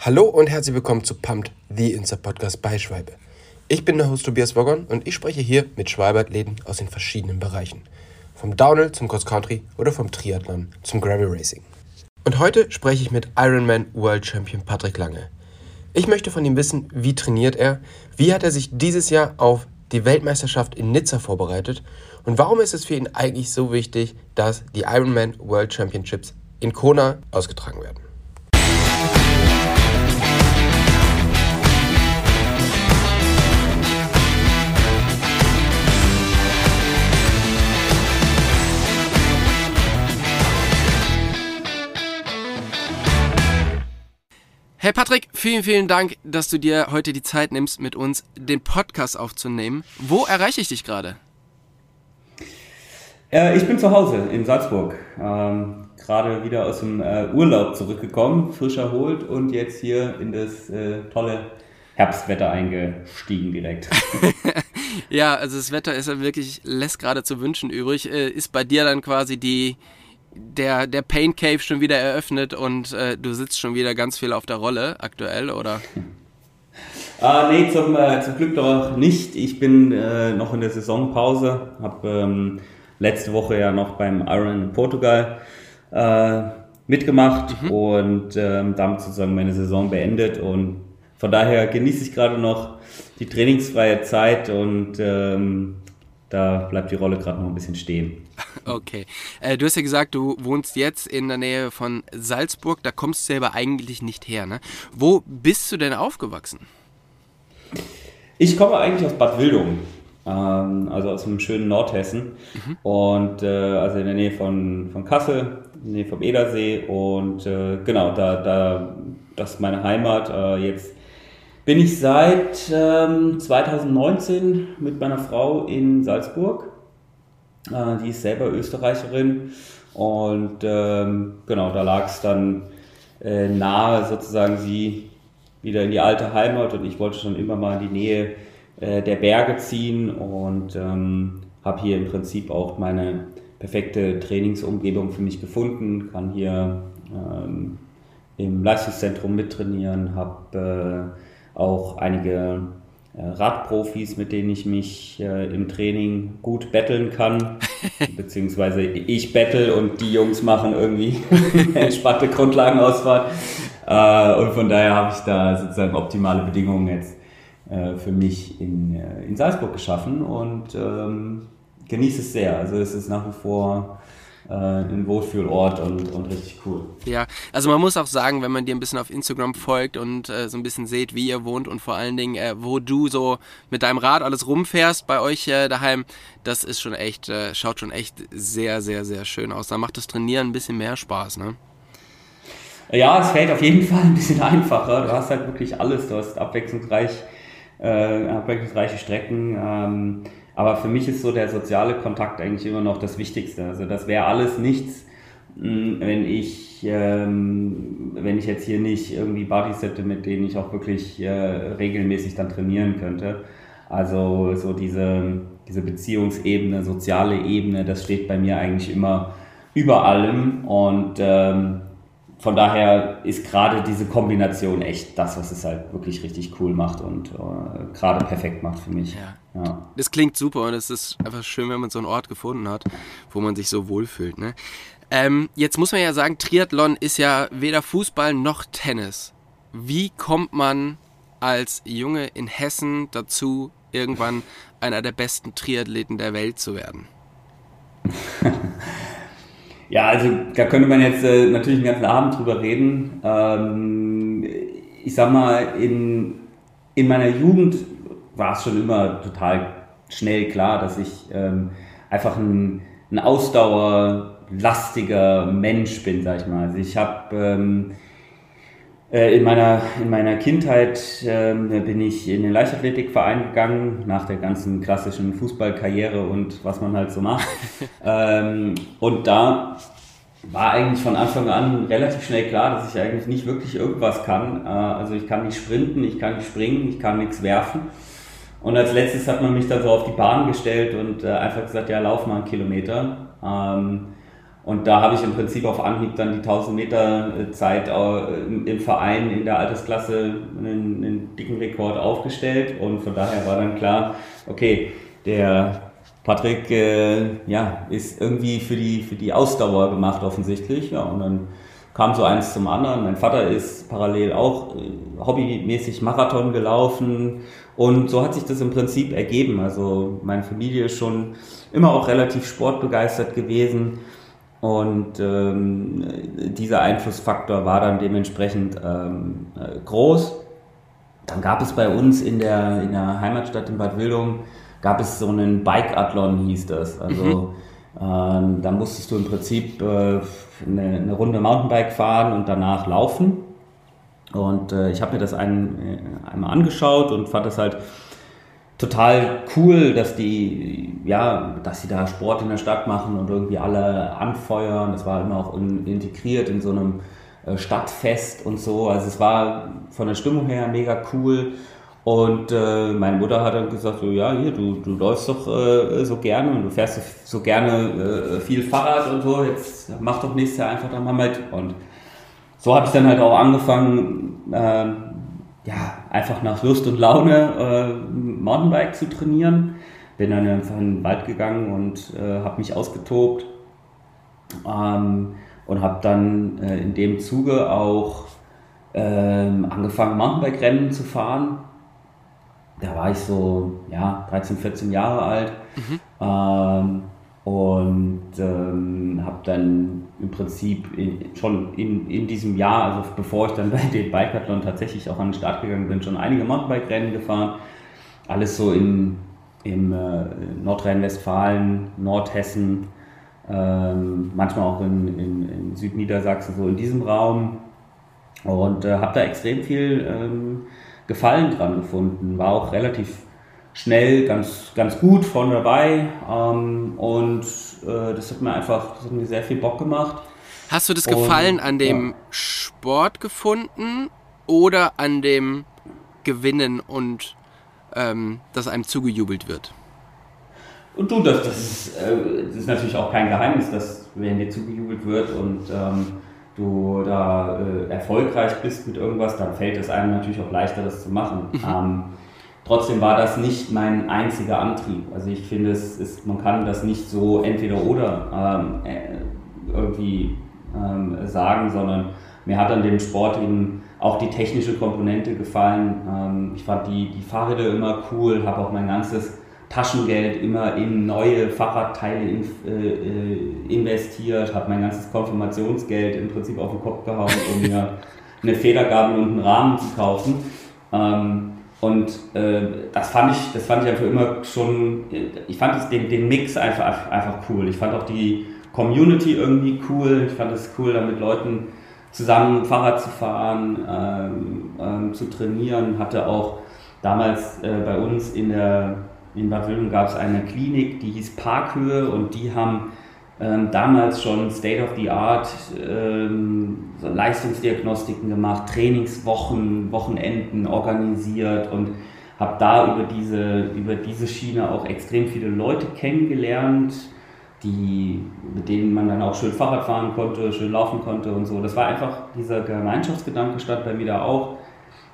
Hallo und herzlich willkommen zu Pumped, the Insta Podcast bei Schwalbe. Ich bin der Host Tobias Woggon und ich spreche hier mit Schwalbe-Athleten aus den verschiedenen Bereichen. Vom Downhill zum Cross Country oder vom Triathlon zum Gravel Racing. Und heute spreche ich mit Ironman World Champion Patrick Lange. Ich möchte von ihm wissen, wie trainiert er, wie hat er sich dieses Jahr auf die Weltmeisterschaft in Nizza vorbereitet und warum ist es für ihn eigentlich so wichtig, dass die Ironman World Championships in Kona ausgetragen werden. Hey Patrick, vielen, vielen Dank, dass du dir heute die Zeit nimmst, mit uns den Podcast aufzunehmen. Wo erreiche ich dich gerade? Äh, ich bin zu Hause in Salzburg. Ähm, gerade wieder aus dem äh, Urlaub zurückgekommen, frisch erholt und jetzt hier in das äh, tolle Herbstwetter eingestiegen direkt. ja, also das Wetter ist ja wirklich, lässt gerade zu wünschen übrig. Äh, ist bei dir dann quasi die, der, der Pain Cave schon wieder eröffnet und äh, du sitzt schon wieder ganz viel auf der Rolle aktuell, oder? Ah, nee, zum, äh, zum Glück doch nicht. Ich bin äh, noch in der Saisonpause, habe ähm, letzte Woche ja noch beim Iron in Portugal äh, mitgemacht mhm. und ähm, damit sozusagen meine Saison beendet und von daher genieße ich gerade noch die trainingsfreie Zeit und ähm, da bleibt die Rolle gerade noch ein bisschen stehen. Okay. Äh, du hast ja gesagt, du wohnst jetzt in der Nähe von Salzburg. Da kommst du selber eigentlich nicht her. Ne? Wo bist du denn aufgewachsen? Ich komme eigentlich aus Bad Wildung, ähm, also aus dem schönen Nordhessen. Mhm. Und äh, also in der Nähe von, von Kassel, in der Nähe vom Edersee. Und äh, genau, da, da, das ist meine Heimat. Äh, jetzt bin ich seit ähm, 2019 mit meiner Frau in Salzburg. Äh, die ist selber Österreicherin und ähm, genau, da lag es dann äh, nahe, sozusagen sie wieder in die alte Heimat und ich wollte schon immer mal in die Nähe äh, der Berge ziehen und ähm, habe hier im Prinzip auch meine perfekte Trainingsumgebung für mich gefunden, kann hier ähm, im Leistungszentrum mittrainieren, habe äh, auch einige äh, Radprofis, mit denen ich mich äh, im Training gut betteln kann. Beziehungsweise ich bettel und die Jungs machen irgendwie entspannte Grundlagenausfahrt. Äh, und von daher habe ich da sozusagen optimale Bedingungen jetzt äh, für mich in, äh, in Salzburg geschaffen und ähm, genieße es sehr. Also es ist nach wie vor äh, ein Wohlfühlort und, und richtig cool. Ja, also man muss auch sagen, wenn man dir ein bisschen auf Instagram folgt und äh, so ein bisschen seht, wie ihr wohnt und vor allen Dingen, äh, wo du so mit deinem Rad alles rumfährst bei euch äh, daheim, das ist schon echt, äh, schaut schon echt sehr, sehr, sehr schön aus. Da macht das Trainieren ein bisschen mehr Spaß, ne? Ja, es fällt auf jeden Fall ein bisschen einfacher. Du hast halt wirklich alles. Du hast abwechslungsreich, äh, abwechslungsreiche Strecken. Ähm, aber für mich ist so der soziale Kontakt eigentlich immer noch das Wichtigste. Also das wäre alles nichts, hm, wenn ich, ähm, wenn ich jetzt hier nicht irgendwie Buddies hätte, mit denen ich auch wirklich äh, regelmäßig dann trainieren könnte. Also so diese, diese Beziehungsebene, soziale Ebene, das steht bei mir eigentlich immer über allem. Und ähm, von daher ist gerade diese Kombination echt das, was es halt wirklich richtig cool macht und äh, gerade perfekt macht für mich. Ja. ja. Das klingt super und es ist einfach schön, wenn man so einen Ort gefunden hat, wo man sich so wohlfühlt. Ne? Ähm, jetzt muss man ja sagen, Triathlon ist ja weder Fußball noch Tennis. Wie kommt man als Junge in Hessen dazu, irgendwann einer der besten Triathleten der Welt zu werden? Ja, also da könnte man jetzt äh, natürlich den ganzen Abend drüber reden. Ähm, ich sag mal, in, in meiner Jugend war es schon immer total schnell klar, dass ich ähm, einfach ein, ein ausdauerlastiger Mensch bin, sag ich mal. Also ich habe ähm, äh, in meiner, in meiner Kindheit ähm, bin ich in den Leichtathletikverein gegangen, nach der ganzen klassischen Fußballkarriere und was man halt so macht. ähm, und da war eigentlich von Anfang an relativ schnell klar, dass ich eigentlich nicht wirklich irgendwas kann. Äh, also ich kann nicht sprinten, ich kann nicht springen, ich kann nichts werfen. Und als letztes hat man mich dann so auf die Bahn gestellt und äh, einfach gesagt, ja, lauf mal einen Kilometer. Ähm, Und da habe ich im Prinzip auf Anhieb dann die 1000 Meter äh, Zeit äh, im Verein in der Altersklasse einen, einen dicken Rekord aufgestellt. Und von daher war dann klar, okay, der Patrick äh, ja, ist irgendwie für die, für die Ausdauer gemacht offensichtlich. Ja, und dann kam so eins zum anderen. Mein Vater ist parallel auch äh, hobbymäßig Marathon gelaufen und so hat sich das im Prinzip ergeben. Also meine Familie ist schon immer auch relativ sportbegeistert gewesen und ähm, dieser Einflussfaktor war dann dementsprechend ähm, äh, groß. Dann gab es bei uns in der, in der Heimatstadt in Bad Wildung, gab es so einen Bike-Athlon, hieß das. Also mhm. ähm, da musstest du im Prinzip äh, eine, eine, Runde Mountainbike fahren und danach laufen. Und äh, ich habe mir das ein, äh, einmal angeschaut und fand das halt total cool, dass die, ja, dass sie da Sport in der Stadt machen und irgendwie alle anfeuern. Das war immer auch in, integriert in so einem äh, Stadtfest und so. Also es war von der Stimmung her mega cool. Und äh, meine Mutter hat dann gesagt, so, ja, hier, du, du läufst doch äh, so gerne und du fährst so gerne äh, viel Fahrrad und so, jetzt mach doch nächstes Jahr einfach dann mal mit. Und so habe ich dann halt auch angefangen, ähm, ja, einfach nach Lust und Laune äh, Mountainbike zu trainieren. Bin dann einfach in den Wald gegangen und äh, habe mich ausgetobt ähm, und habe dann äh, in dem Zuge auch ähm, angefangen, Mountainbike-Rennen zu fahren. Da war ich so ja, 13, 14 Jahre alt. Mhm. Ähm, und ähm, habe dann im Prinzip in, schon in, in diesem Jahr, also bevor ich dann bei den Bikathlon tatsächlich auch an den Start gegangen bin, schon einige Mountainbike-Rennen gefahren. Alles so in, im äh, Nordrhein-Westfalen, Nordhessen, ähm, manchmal auch in, in, in, Südniedersachsen, so in diesem Raum. Und äh, habe da extrem viel ähm, Gefallen dran gefunden. War auch relativ schnell ganz, ganz gut von dabei ähm, und äh, das hat mir einfach das hat mir sehr viel Bock gemacht. Hast du das Gefallen und, an dem ja. Sport gefunden oder an dem Gewinnen und ähm, dass einem zugejubelt wird? Und du, das, das, ist, äh, das ist natürlich auch kein Geheimnis, dass wenn dir zugejubelt wird und ähm, du da äh, erfolgreich bist mit irgendwas, dann fällt es einem natürlich auch leichter, das zu machen. Mhm. Ähm, Trotzdem war das nicht mein einziger Antrieb. Also ich finde, es ist, man kann das nicht so entweder oder ähm, äh, irgendwie ähm, sagen, sondern mir hat an dem Sport eben auch die technische Komponente gefallen. Ähm, ich fand die, die Fahrräder immer cool, habe auch mein ganzes Taschengeld immer in neue Fahrradteile in, äh, äh, investiert, habe mein ganzes Konfirmationsgeld im Prinzip auf den Kopf gehauen, um mir eine Federgabel und einen Rahmen zu kaufen. Ähm, und äh, das fand ich, das fand ich einfach immer schon, ich fand das, den, den Mix einfach, einfach cool. Ich fand auch die Community irgendwie cool. Ich fand es cool, da mit Leuten zusammen Fahrrad zu fahren, ähm, ähm, zu trainieren. Hatte auch damals äh, bei uns in der in Bad Wildung gab es eine Klinik, die hieß Parkhöhe und die haben ähm, damals schon State of the Art ähm, so Leistungsdiagnostiken gemacht, Trainingswochen, Wochenenden organisiert und habe da über diese, über diese Schiene auch extrem viele Leute kennengelernt, die, mit denen man dann auch schön Fahrrad fahren konnte, schön laufen konnte und so. Das war einfach, dieser Gemeinschaftsgedanke stand bei mir da auch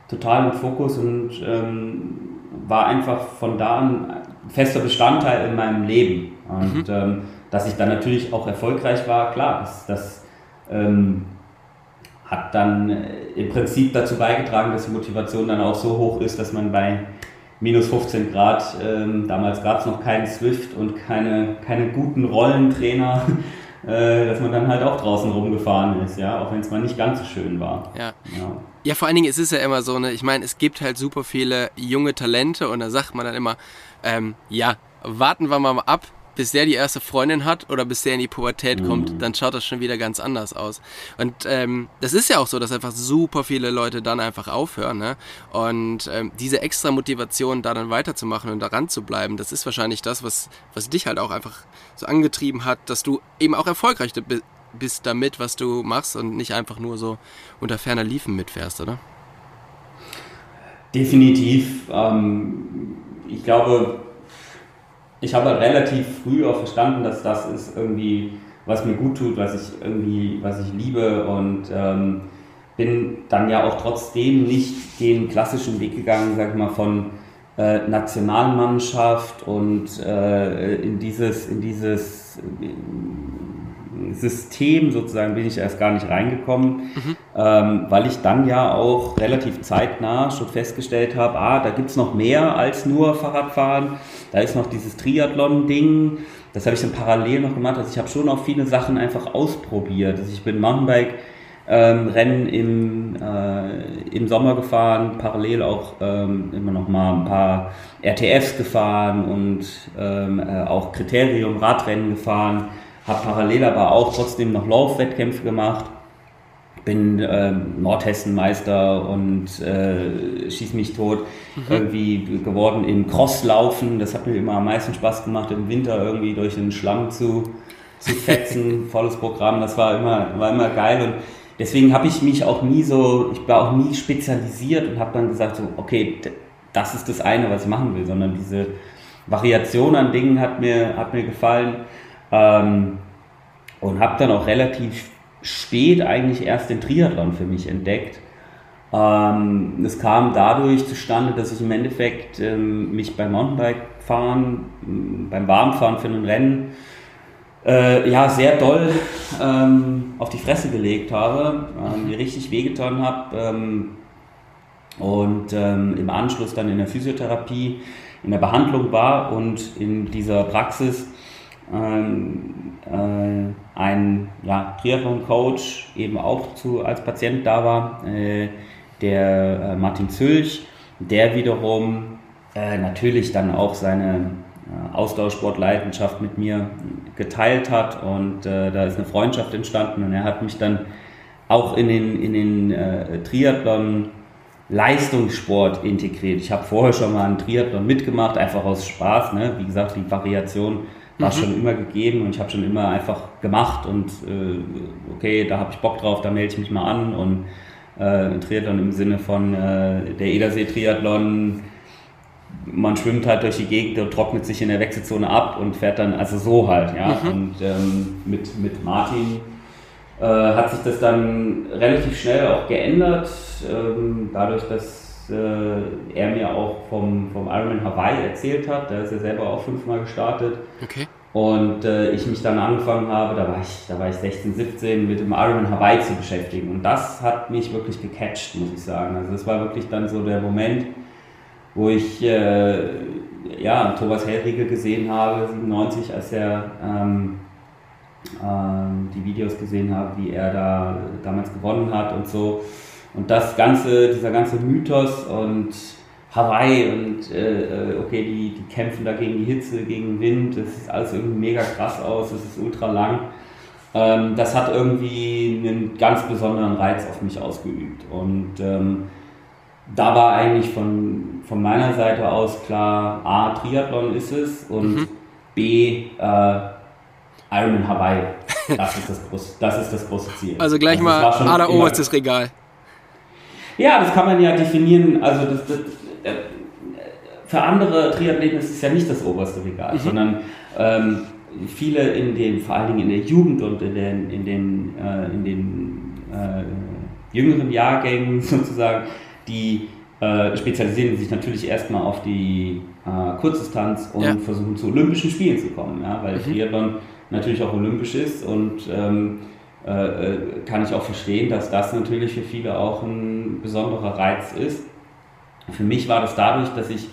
total im Fokus und ähm, war einfach von da an fester Bestandteil in meinem Leben. Und mhm. ähm, dass ich dann natürlich auch erfolgreich war, klar, das, das ähm, hat dann äh, im Prinzip dazu beigetragen, dass die Motivation dann auch so hoch ist, dass man bei minus 15 Grad, ähm, damals gab es noch keinen Swift und keine, keine guten Rollentrainer, äh, dass man dann halt auch draußen rumgefahren ist, ja, auch wenn es mal nicht ganz so schön war. Ja. ja. Ja, vor allen Dingen, es ist ja immer so, ne, ich meine, es gibt halt super viele junge Talente und da sagt man dann immer, ähm, ja, warten wir mal ab, bis der die erste Freundin hat oder bis der in die Pubertät mhm. kommt, dann schaut das schon wieder ganz anders aus. Und ähm, das ist ja auch so, dass einfach super viele Leute dann einfach aufhören. Ne? Und ähm, diese extra Motivation, da dann weiterzumachen und daran zu bleiben, das ist wahrscheinlich das, was, was dich halt auch einfach so angetrieben hat, dass du eben auch erfolgreich bist damit, was du machst und nicht einfach nur so unter ferner Liefen mitfährst, oder? Definitiv. Ähm, ich glaube, ich habe relativ früh auch verstanden, dass das ist irgendwie, was mir gut tut, was ich irgendwie, was ich liebe und ähm, bin dann ja auch trotzdem nicht den klassischen Weg gegangen, sag ich mal, von äh, Nationalmannschaft und äh, in dieses, in dieses äh, System sozusagen bin ich erst gar nicht reingekommen, mhm. ähm, weil ich dann ja auch relativ zeitnah schon festgestellt habe, ah, da gibt es noch mehr als nur Fahrradfahren, da ist noch dieses Triathlon-Ding, das habe ich dann parallel noch gemacht, also ich habe schon auch viele Sachen einfach ausprobiert, also ich bin Mountainbike ähm, Rennen im, äh, im Sommer gefahren, parallel auch ähm, immer noch mal ein paar RTFs gefahren und ähm, äh, auch Kriterium Radrennen gefahren, habe parallel aber auch trotzdem noch Laufwettkämpfe gemacht, bin ähm, Nordhessen-Meister und äh, schieß mich tot mhm. irgendwie geworden im Crosslaufen, das hat mir immer am meisten Spaß gemacht, im Winter irgendwie durch den Schlamm zu, zu fetzen, volles Programm, das war immer, war immer geil. Und deswegen habe ich mich auch nie so, ich war auch nie spezialisiert und habe dann gesagt, so, okay, das ist das eine, was ich machen will, sondern diese Variation an Dingen hat mir, hat mir gefallen. Ähm, und habe dann auch relativ spät eigentlich erst den Triathlon für mich entdeckt. Ähm, es kam dadurch zustande, dass ich im Endeffekt ähm, mich beim Mountainbike-Fahren, beim Warmfahren für ein Rennen äh, ja, sehr doll ähm, auf die Fresse gelegt habe, mir richtig wehgetan habe und im Anschluss dann in der Physiotherapie, in der Behandlung war und in dieser Praxis ähm, äh, ein ja, Triathlon-Coach eben auch zu, als Patient da war, äh, der äh, Martin Zülch, der wiederum äh, natürlich dann auch seine äh, Ausdauersportleidenschaft mit mir geteilt hat und äh, da ist eine Freundschaft entstanden und er hat mich dann auch in den, in den Triathlon Leistungssport integriert. Ich habe vorher schon mal einen Triathlon mitgemacht, einfach aus Spaß. Ne? Wie gesagt, die Variation war mhm. schon immer gegeben und ich habe schon immer einfach gemacht und äh, okay, da habe ich Bock drauf, da melde ich mich mal an und äh, Triathlon im Sinne von äh, der Edersee Triathlon man schwimmt halt durch die Gegend und trocknet sich in der Wechselzone ab und fährt dann, also so halt, ja. Mhm. Und ähm, mit, mit Martin äh, hat sich das dann relativ schnell auch geändert, ähm, dadurch, dass äh, er mir auch vom, vom Ironman Hawaii erzählt hat. Da ist er selber auch fünfmal gestartet. Okay. Und äh, ich mich dann angefangen habe, da war, ich, da war ich 16, 17, mit dem Ironman Hawaii zu beschäftigen. Und das hat mich wirklich gecatcht, muss ich sagen. Also das war wirklich dann so der Moment, wo ich äh, ja, Thomas Hellriegel gesehen habe, 97, als er ähm, ähm, die Videos gesehen habe, wie er da damals gewonnen hat und so. Und das ganze, dieser ganze Mythos und Hawaii und äh, äh, okay, die, die kämpfen da gegen die Hitze, gegen den Wind, das sieht alles irgendwie mega krass aus, das ist ultra lang. Ähm, das hat irgendwie einen ganz besonderen Reiz auf mich ausgeübt. Und ähm, da war eigentlich von, von meiner Seite aus klar, A, Triathlon ist es und mhm. B, äh, Ironman Hawaii. Das ist das, große, das ist das große Ziel. Also gleich also mal aller oberstes Regal. Ja, das kann man ja definieren. Also das, das, äh, für andere Triathleten ist es ja nicht das oberste Regal, mhm. sondern ähm, viele in den, vor allen Dingen in der Jugend und in den, in den, äh, in den äh, jüngeren Jahrgängen sozusagen, die äh, spezialisieren sich natürlich erstmal auf die äh, Kurzdistanz und ja. versuchen zu Olympischen Spielen zu kommen, ja, weil mhm. Triathlon natürlich auch olympisch ist und ähm, äh, äh, kann ich auch verstehen, dass das natürlich für viele auch ein besonderer Reiz ist. Für mich war das dadurch, dass ich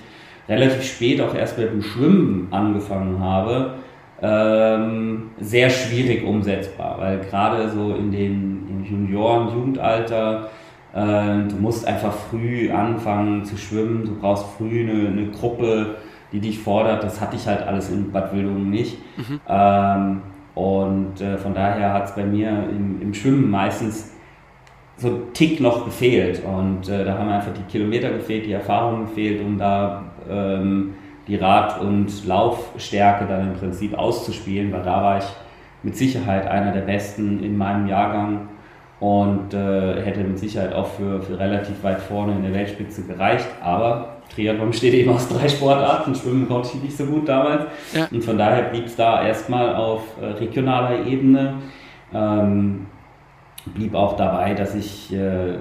relativ spät auch erst mit dem Schwimmen angefangen habe, ähm, sehr schwierig umsetzbar, weil gerade so in den im Junioren, Jugendalter äh, du musst einfach früh anfangen zu schwimmen, du brauchst früh eine, eine Gruppe, die dich fordert. Das hatte ich halt alles in Bad Wildungen nicht. Mhm. Ähm, und äh, von daher hat es bei mir im, im, Schwimmen meistens so ein Tick noch gefehlt. Und äh, da haben einfach die Kilometer gefehlt, die Erfahrung gefehlt, um da ähm, die Rad- und Laufstärke dann im Prinzip auszuspielen, weil da war ich mit Sicherheit einer der Besten in meinem Jahrgang und äh, hätte mit Sicherheit auch für, für relativ weit vorne in der Weltspitze gereicht. Aber Triathlon besteht eben aus drei Sportarten. Schwimmen konnte ich nicht so gut damals. Ja. Und von daher blieb es da erstmal auf äh, regionaler Ebene. Ähm, blieb auch dabei, dass ich äh,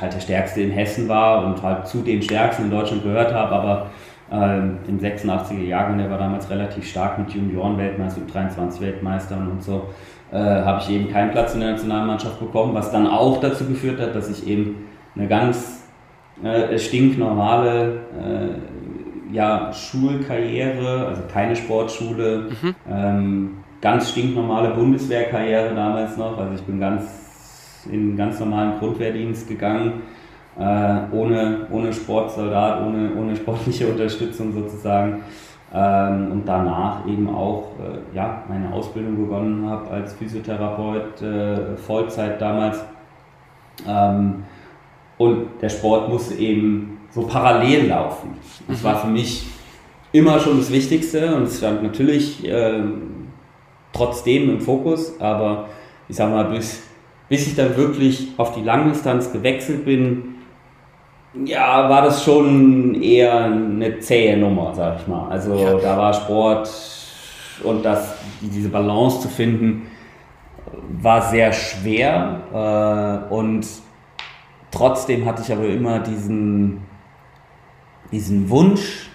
halt der Stärkste in Hessen war und halt zu den Stärksten in Deutschland gehört habe, aber ähm, in 86er Jahren, der war damals relativ stark mit Junioren-Weltmeister, 23 Weltmeistern und so, äh, habe ich eben keinen Platz in der Nationalmannschaft bekommen, was dann auch dazu geführt hat, dass ich eben eine ganz äh, stinknormale äh, ja, Schulkarriere, also keine Sportschule, mhm. ähm, ganz stinknormale Bundeswehrkarriere damals noch, also ich bin ganz in einen ganz normalen Grundwehrdienst gegangen, äh, ohne, ohne Sportsoldat, ohne, ohne sportliche Unterstützung sozusagen. Ähm, und danach eben auch äh, ja, meine Ausbildung begonnen habe als Physiotherapeut, äh, Vollzeit damals. Ähm, und der Sport musste eben so parallel laufen. Das war für mich immer schon das Wichtigste und es stand natürlich äh, trotzdem im Fokus, aber ich sag mal, bis, bis ich dann wirklich auf die Langdistanz gewechselt bin, ja, war das schon eher eine zähe Nummer, sag ich mal. Also ja. da war Sport und das, diese Balance zu finden, war sehr schwer. Äh, und trotzdem hatte ich aber immer diesen, diesen Wunsch,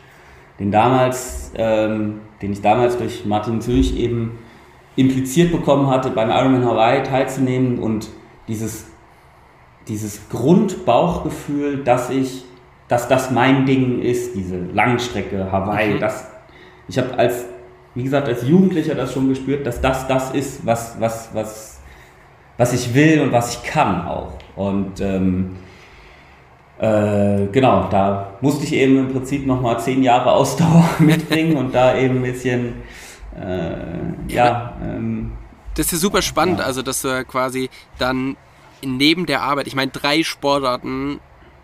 den damals, ähm, den ich damals durch Martin Zürich eben impliziert bekommen hatte, beim Ironman Hawaii teilzunehmen und dieses dieses Grundbauchgefühl, dass ich, dass das mein Ding ist, diese Langstrecke Hawaii, mhm. das, ich habe als, wie gesagt, als Jugendlicher das schon gespürt, dass das das ist, was, was, was, was ich will und was ich kann auch. Und ähm, äh, genau, da musste ich eben im Prinzip nochmal zehn Jahre Ausdauer mitbringen und da eben ein bisschen, äh, ja. Ähm, das ist super spannend, ja. also dass du quasi dann neben der Arbeit, ich meine, drei Sportarten,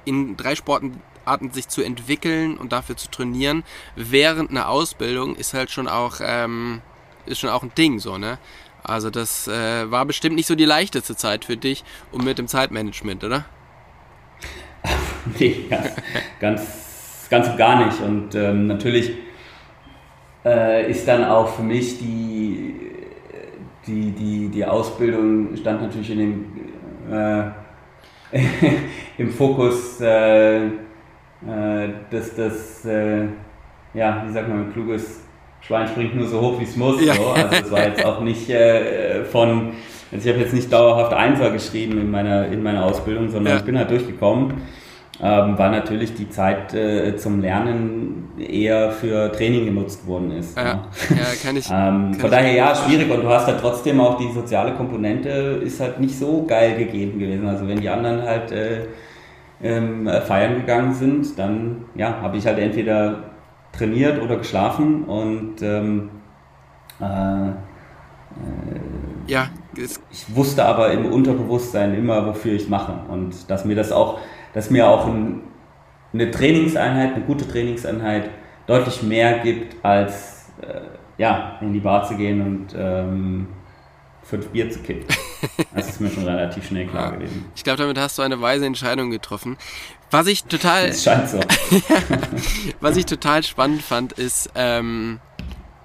in drei Sportarten sich zu entwickeln und dafür zu trainieren, während einer Ausbildung ist halt schon auch, ähm, ist schon auch ein Ding, so, ne? Also das äh, war bestimmt nicht so die leichteste Zeit für dich und mit dem Zeitmanagement, oder? nee, ganz, ganz, und gar nicht. Und ähm, natürlich äh, ist dann auch für mich die, die, die, die Ausbildung stand natürlich in dem äh, im Fokus, äh, äh, dass das, äh, ja, wie sagt man, kluges Schwein springt nur so hoch, wie es muss. Ja. So. Also es war jetzt auch nicht äh, von, also ich habe jetzt nicht dauerhaft Einser geschrieben in meiner, in meiner Ausbildung, sondern ja. ich bin halt durchgekommen ähm, weil natürlich die Zeit äh, zum Lernen eher für Training genutzt worden ist. Ja, ja. ja kann ich. ähm, kann von ich daher ja, schwierig und du hast halt trotzdem auch die soziale Komponente ist halt nicht so geil gegeben gewesen. Also wenn die anderen halt äh, ähm, feiern gegangen sind, dann ja, habe ich halt entweder trainiert oder geschlafen und ähm, äh, äh ja, ich wusste aber im Unterbewusstsein immer, wofür ich mache und dass mir das auch dass mir auch ein, eine Trainingseinheit, eine gute Trainingseinheit deutlich mehr gibt, als äh, ja, in die Bar zu gehen und ähm, fünf Bier zu kippen. Das ist mir schon relativ schnell klar gewesen. Ich glaube, damit hast du eine weise Entscheidung getroffen. Was ich total. Es scheint so. was ich total spannend fand, ist, ähm,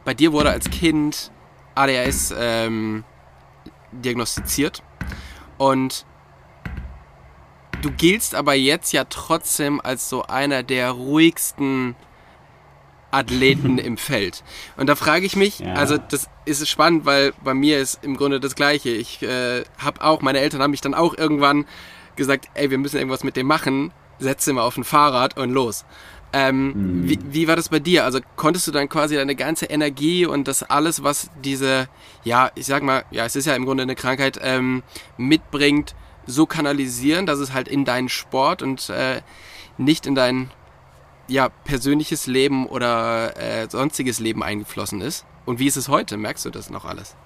bei dir wurde als Kind ADHS ähm, diagnostiziert. Und Du giltst aber jetzt ja trotzdem als so einer der ruhigsten Athleten im Feld. Und da frage ich mich, ja. also das ist spannend, weil bei mir ist im Grunde das Gleiche. Ich äh, habe auch, meine Eltern haben mich dann auch irgendwann gesagt, ey, wir müssen irgendwas mit dem machen, setze mal auf ein Fahrrad und los. Ähm, mhm. wie, wie, war das bei dir? Also konntest du dann quasi deine ganze Energie und das alles, was diese, ja, ich sag mal, ja, es ist ja im Grunde eine Krankheit, ähm, mitbringt, so kanalisieren, dass es halt in deinen Sport und äh, nicht in dein ja, persönliches Leben oder äh, sonstiges Leben eingeflossen ist? Und wie ist es heute? Merkst du das noch alles?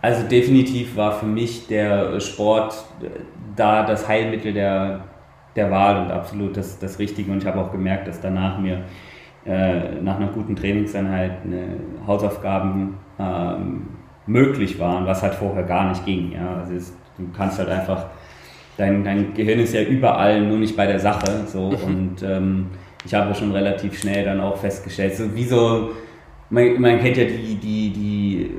Also definitiv war für mich der Sport da das Heilmittel der, der Wahl und absolut das, das Richtige. Und ich habe auch gemerkt, dass danach mir äh, nach einer guten Trainingseinheit eine Hausaufgaben ähm, möglich waren, was halt vorher gar nicht ging. Ja? Also es, du kannst halt einfach, dein, dein Gehirn ist ja überall, nur nicht bei der Sache. So. Mhm. Und ähm, ich habe schon relativ schnell dann auch festgestellt, so wie so, man, man kennt ja die, die, die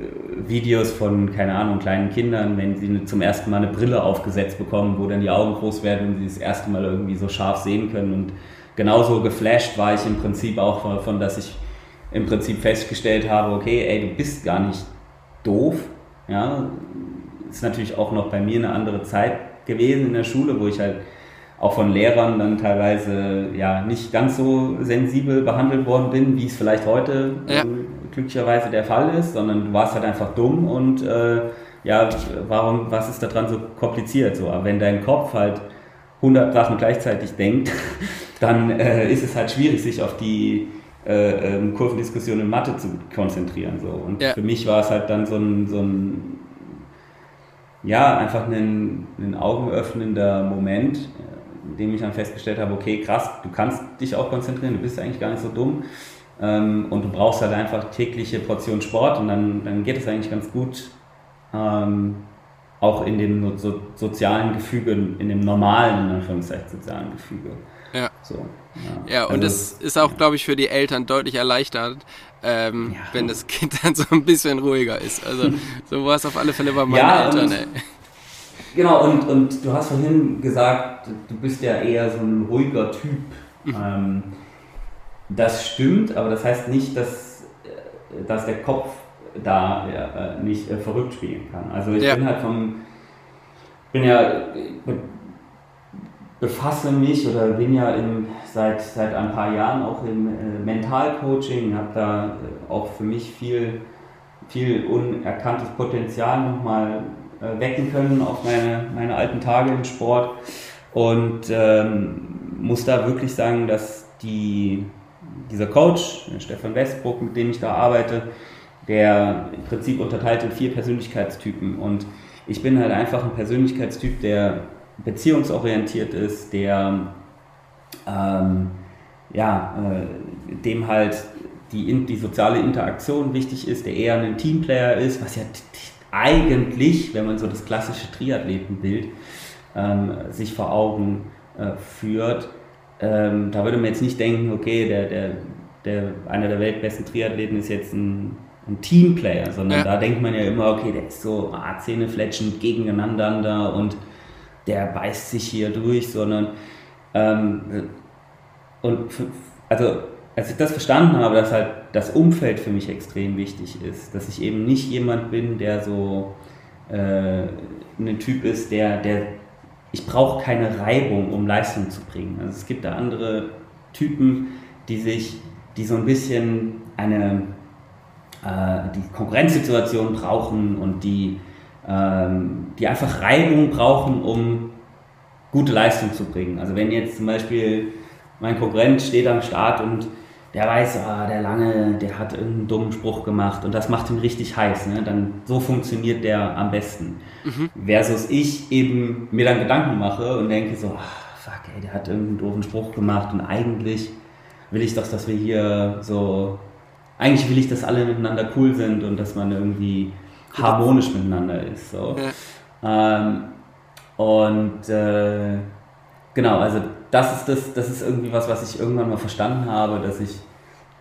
Videos von, keine Ahnung, kleinen Kindern, wenn sie zum ersten Mal eine Brille aufgesetzt bekommen, wo dann die Augen groß werden und sie das erste Mal irgendwie so scharf sehen können. Und genauso geflasht war ich im Prinzip auch davon, dass ich im Prinzip festgestellt habe, okay, ey, du bist gar nicht doof. Ja, ist natürlich auch noch bei mir eine andere Zeit gewesen in der Schule, wo ich halt auch von Lehrern dann teilweise ja nicht ganz so sensibel behandelt worden bin, wie es vielleicht heute ja. äh, glücklicherweise der Fall ist, sondern du warst halt einfach dumm und äh, ja, warum, was ist daran so kompliziert? So, aber wenn dein Kopf halt 100 Sachen gleichzeitig denkt, dann äh, ist es halt schwierig, sich auf die äh, ähm, Kurvendiskussion in Mathe zu konzentrieren. So. Und ja. für mich war es halt dann so ein, so ein ja, einfach ein, ein augenöffnender Moment, in dem ich dann festgestellt habe, okay, krass, du kannst dich auch konzentrieren, du bist eigentlich gar nicht so dumm. Ähm, und du brauchst halt einfach tägliche Portion Sport und dann, dann geht es eigentlich ganz gut, ähm, auch in dem so, sozialen Gefüge, in dem normalen, in Anführungszeichen, sozialen Gefüge. Ja. So, ja. ja, und es ist auch, glaube ich, für die Eltern deutlich erleichtert, ähm, ja. wenn das Kind dann so ein bisschen ruhiger ist. Also so war es auf alle Fälle bei meinen ja, Eltern. Ey. Genau, und, und du hast vorhin gesagt, du bist ja eher so ein ruhiger Typ. Mhm. Ähm, das stimmt, aber das heißt nicht, dass, äh, dass der Kopf da äh, nicht äh, verrückt spielen kann. Also ich ja. bin halt vom, bin ja, befasse mich oder bin ja im, seit, seit ein paar Jahren auch im äh, Mentalcoaching, habe da äh, auch für mich viel, viel unerkanntes Potenzial nochmal äh, wecken können auf meine, meine alten Tage im Sport. Und ähm, muss da wirklich sagen, dass die, dieser Coach, Stefan Westbrook, mit dem ich da arbeite, der im Prinzip unterteilt in vier Persönlichkeitstypen. Und ich bin halt einfach ein Persönlichkeitstyp, der beziehungsorientiert ist, der ähm, ja, äh, dem halt die, die soziale Interaktion wichtig ist, der eher ein Teamplayer ist, was ja eigentlich, wenn man so das klassische Triathletenbild ähm, sich vor Augen äh, führt, ähm, da würde man jetzt nicht denken, okay, der, der, der, einer der weltbesten Triathleten ist jetzt ein, ein Teamplayer, sondern ja. da denkt man ja immer, okay, der ist so ah, zähnefletschend gegeneinander und der beißt sich hier durch, sondern ähm, und also als ich das verstanden habe, dass halt das Umfeld für mich extrem wichtig ist, dass ich eben nicht jemand bin, der so äh, ein Typ ist, der, der ich brauche keine Reibung, um Leistung zu bringen. Also es gibt da andere Typen, die sich, die so ein bisschen eine äh, die Konkurrenzsituation brauchen und die die einfach Reibung brauchen, um gute Leistung zu bringen. Also wenn jetzt zum Beispiel mein Konkurrent steht am Start und der weiß, ah, der Lange, der hat irgendeinen dummen Spruch gemacht und das macht ihn richtig heiß, ne? dann so funktioniert der am besten. Mhm. Versus ich eben mir dann Gedanken mache und denke so, ach, fuck, ey, der hat irgendeinen doofen Spruch gemacht und eigentlich will ich doch, dass wir hier so, eigentlich will ich, dass alle miteinander cool sind und dass man irgendwie harmonisch miteinander ist. So. Ja. Ähm, und äh, genau, also das ist das, das ist irgendwie was, was ich irgendwann mal verstanden habe, dass ich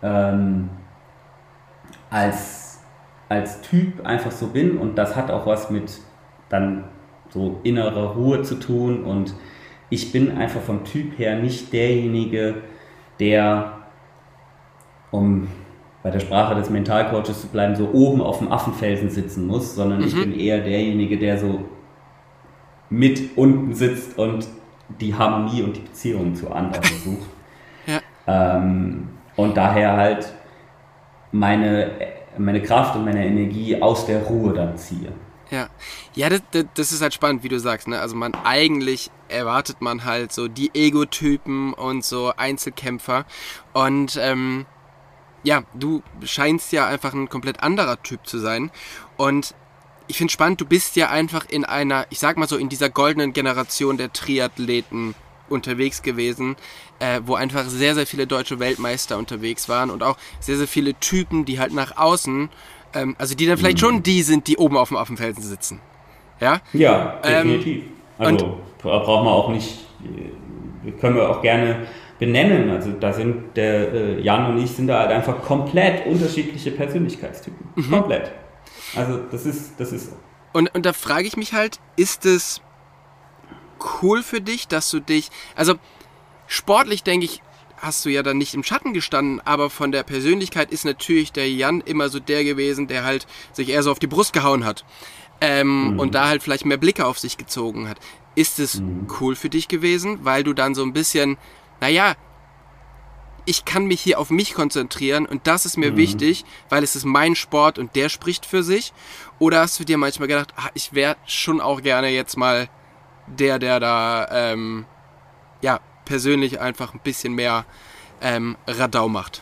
ähm, als, als Typ einfach so bin und das hat auch was mit dann so innerer Ruhe zu tun und ich bin einfach vom Typ her nicht derjenige, der um bei der Sprache des Mentalcoaches zu bleiben, so oben auf dem Affenfelsen sitzen muss, sondern mhm. ich bin eher derjenige, der so mit unten sitzt und die Harmonie und die Beziehung zu anderen sucht. ja. ähm, und daher halt meine, meine Kraft und meine Energie aus der Ruhe dann ziehe. Ja, ja, das, das, ist halt spannend, wie du sagst. Ne? Also man eigentlich erwartet man halt so die Ego-Typen und so Einzelkämpfer und ähm, ja, du scheinst ja einfach ein komplett anderer Typ zu sein. Und ich finde spannend, du bist ja einfach in einer, ich sag mal so, in dieser goldenen Generation der Triathleten unterwegs gewesen, äh, wo einfach sehr, sehr viele deutsche Weltmeister unterwegs waren und auch sehr, sehr viele Typen, die halt nach außen Ähm, also die dann vielleicht mhm. schon die sind, die oben auf dem Affenfelsen sitzen. Ja? Ja, ähm, definitiv. Ähm, also braucht man auch nicht, äh, können wir auch gerne benennen. Also da sind der äh, Jan und ich sind da halt einfach komplett unterschiedliche Persönlichkeitstypen. Mhm. Komplett. Also das ist, das ist. Und, und da frage ich mich halt, ist es cool für dich, dass du dich, also sportlich denke ich, hast du ja dann nicht im Schatten gestanden, aber von der Persönlichkeit ist natürlich der Jan immer so der gewesen, der halt sich eher so auf die Brust gehauen hat. Ähm, mhm. Und da halt vielleicht mehr Blicke auf sich gezogen hat. Ist es mhm. cool für dich gewesen, weil du dann so ein bisschen, naja, ich kann mich hier auf mich konzentrieren und das ist mir mhm. wichtig, weil es ist mein Sport und der spricht für sich? Oder hast du dir manchmal gedacht, ach, ich wäre schon auch gerne jetzt mal der, der da, ähm, ja, persönlich einfach ein bisschen mehr ähm, Radau macht?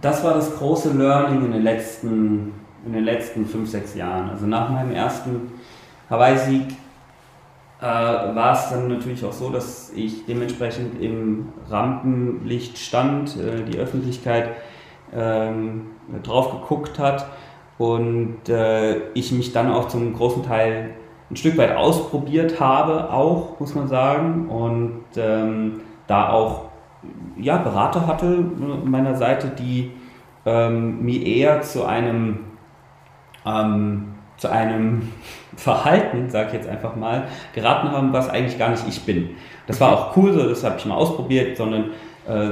Das war das große Learning in den letzten, in den letzten fünf, sechs Jahren. Also nach meinem ersten Hawaii-Sieg äh, war es dann natürlich auch so, dass ich dementsprechend im Rampenlicht stand, äh, die Öffentlichkeit ähm, drauf geguckt hat und äh, ich mich dann auch zum großen Teil ein Stück weit ausprobiert habe, auch, muss man sagen. Und ähm, da auch ja, Berater hatte an meiner Seite, die ähm, mir eher zu einem, ähm, zu einem Verhalten, sage ich jetzt einfach mal, geraten haben, was eigentlich gar nicht ich bin. Das war auch cool, so, das habe ich mal ausprobiert, sondern äh,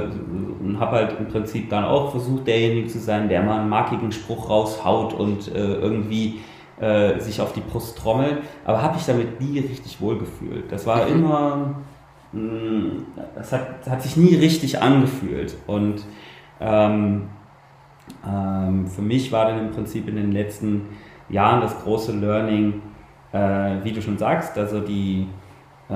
und habe halt im Prinzip dann auch versucht, derjenige zu sein, der mal einen markigen Spruch raushaut und äh, irgendwie äh, sich auf die Brust trommelt, aber habe ich damit nie richtig wohlgefühlt. Das war mhm. immer, mm, das hat, hat sich nie richtig angefühlt und ähm, ähm, für mich war dann im Prinzip in den letzten Jahren das große Learning, äh, wie du schon sagst, also die, äh,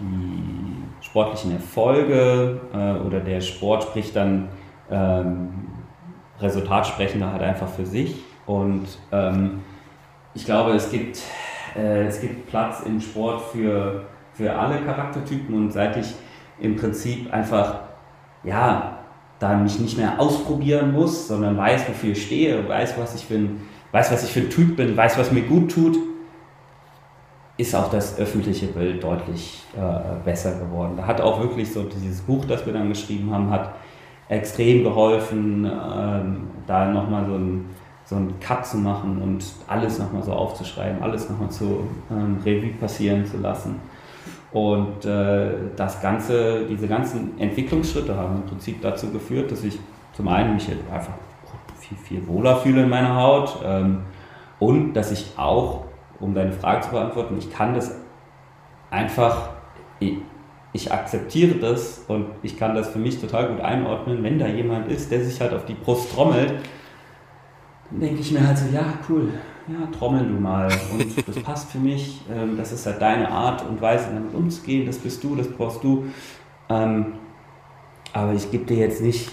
die sportlichen Erfolge äh, oder der Sport spricht dann ähm, Resultat sprechen da halt einfach für sich. Und ähm, ich glaube, es gibt, äh, es gibt Platz im Sport für, für alle Charaktertypen und seit ich im Prinzip einfach, ja, da mich nicht mehr ausprobieren muss, sondern weiß, wofür ich stehe, weiß, was ich für ein, weiß, was ich für ein Typ bin, weiß, was mir gut tut, ist auch das öffentliche Bild deutlich äh, besser geworden. Da hat auch wirklich so dieses Buch, das wir dann geschrieben haben, hat extrem geholfen, ähm, da nochmal so ein so einen Cut zu machen und alles nochmal so aufzuschreiben, alles nochmal zu ähm, Revue passieren zu lassen. Und äh, das Ganze, diese ganzen Entwicklungsschritte haben im Prinzip dazu geführt, dass ich zum einen mich einfach viel, viel wohler fühle in meiner Haut ähm, und dass ich auch, um deine Frage zu beantworten, ich kann das einfach, ich, ich akzeptiere das und ich kann das für mich total gut einordnen, wenn da jemand ist, der sich halt auf die Brust trommelt dann denke ich mir halt so, ja, cool, ja, trommel du mal. Und das passt für mich, ähm, das ist halt deine Art und Weise, damit umzugehen, das bist du, das brauchst du. Ähm, aber ich gebe dir jetzt nicht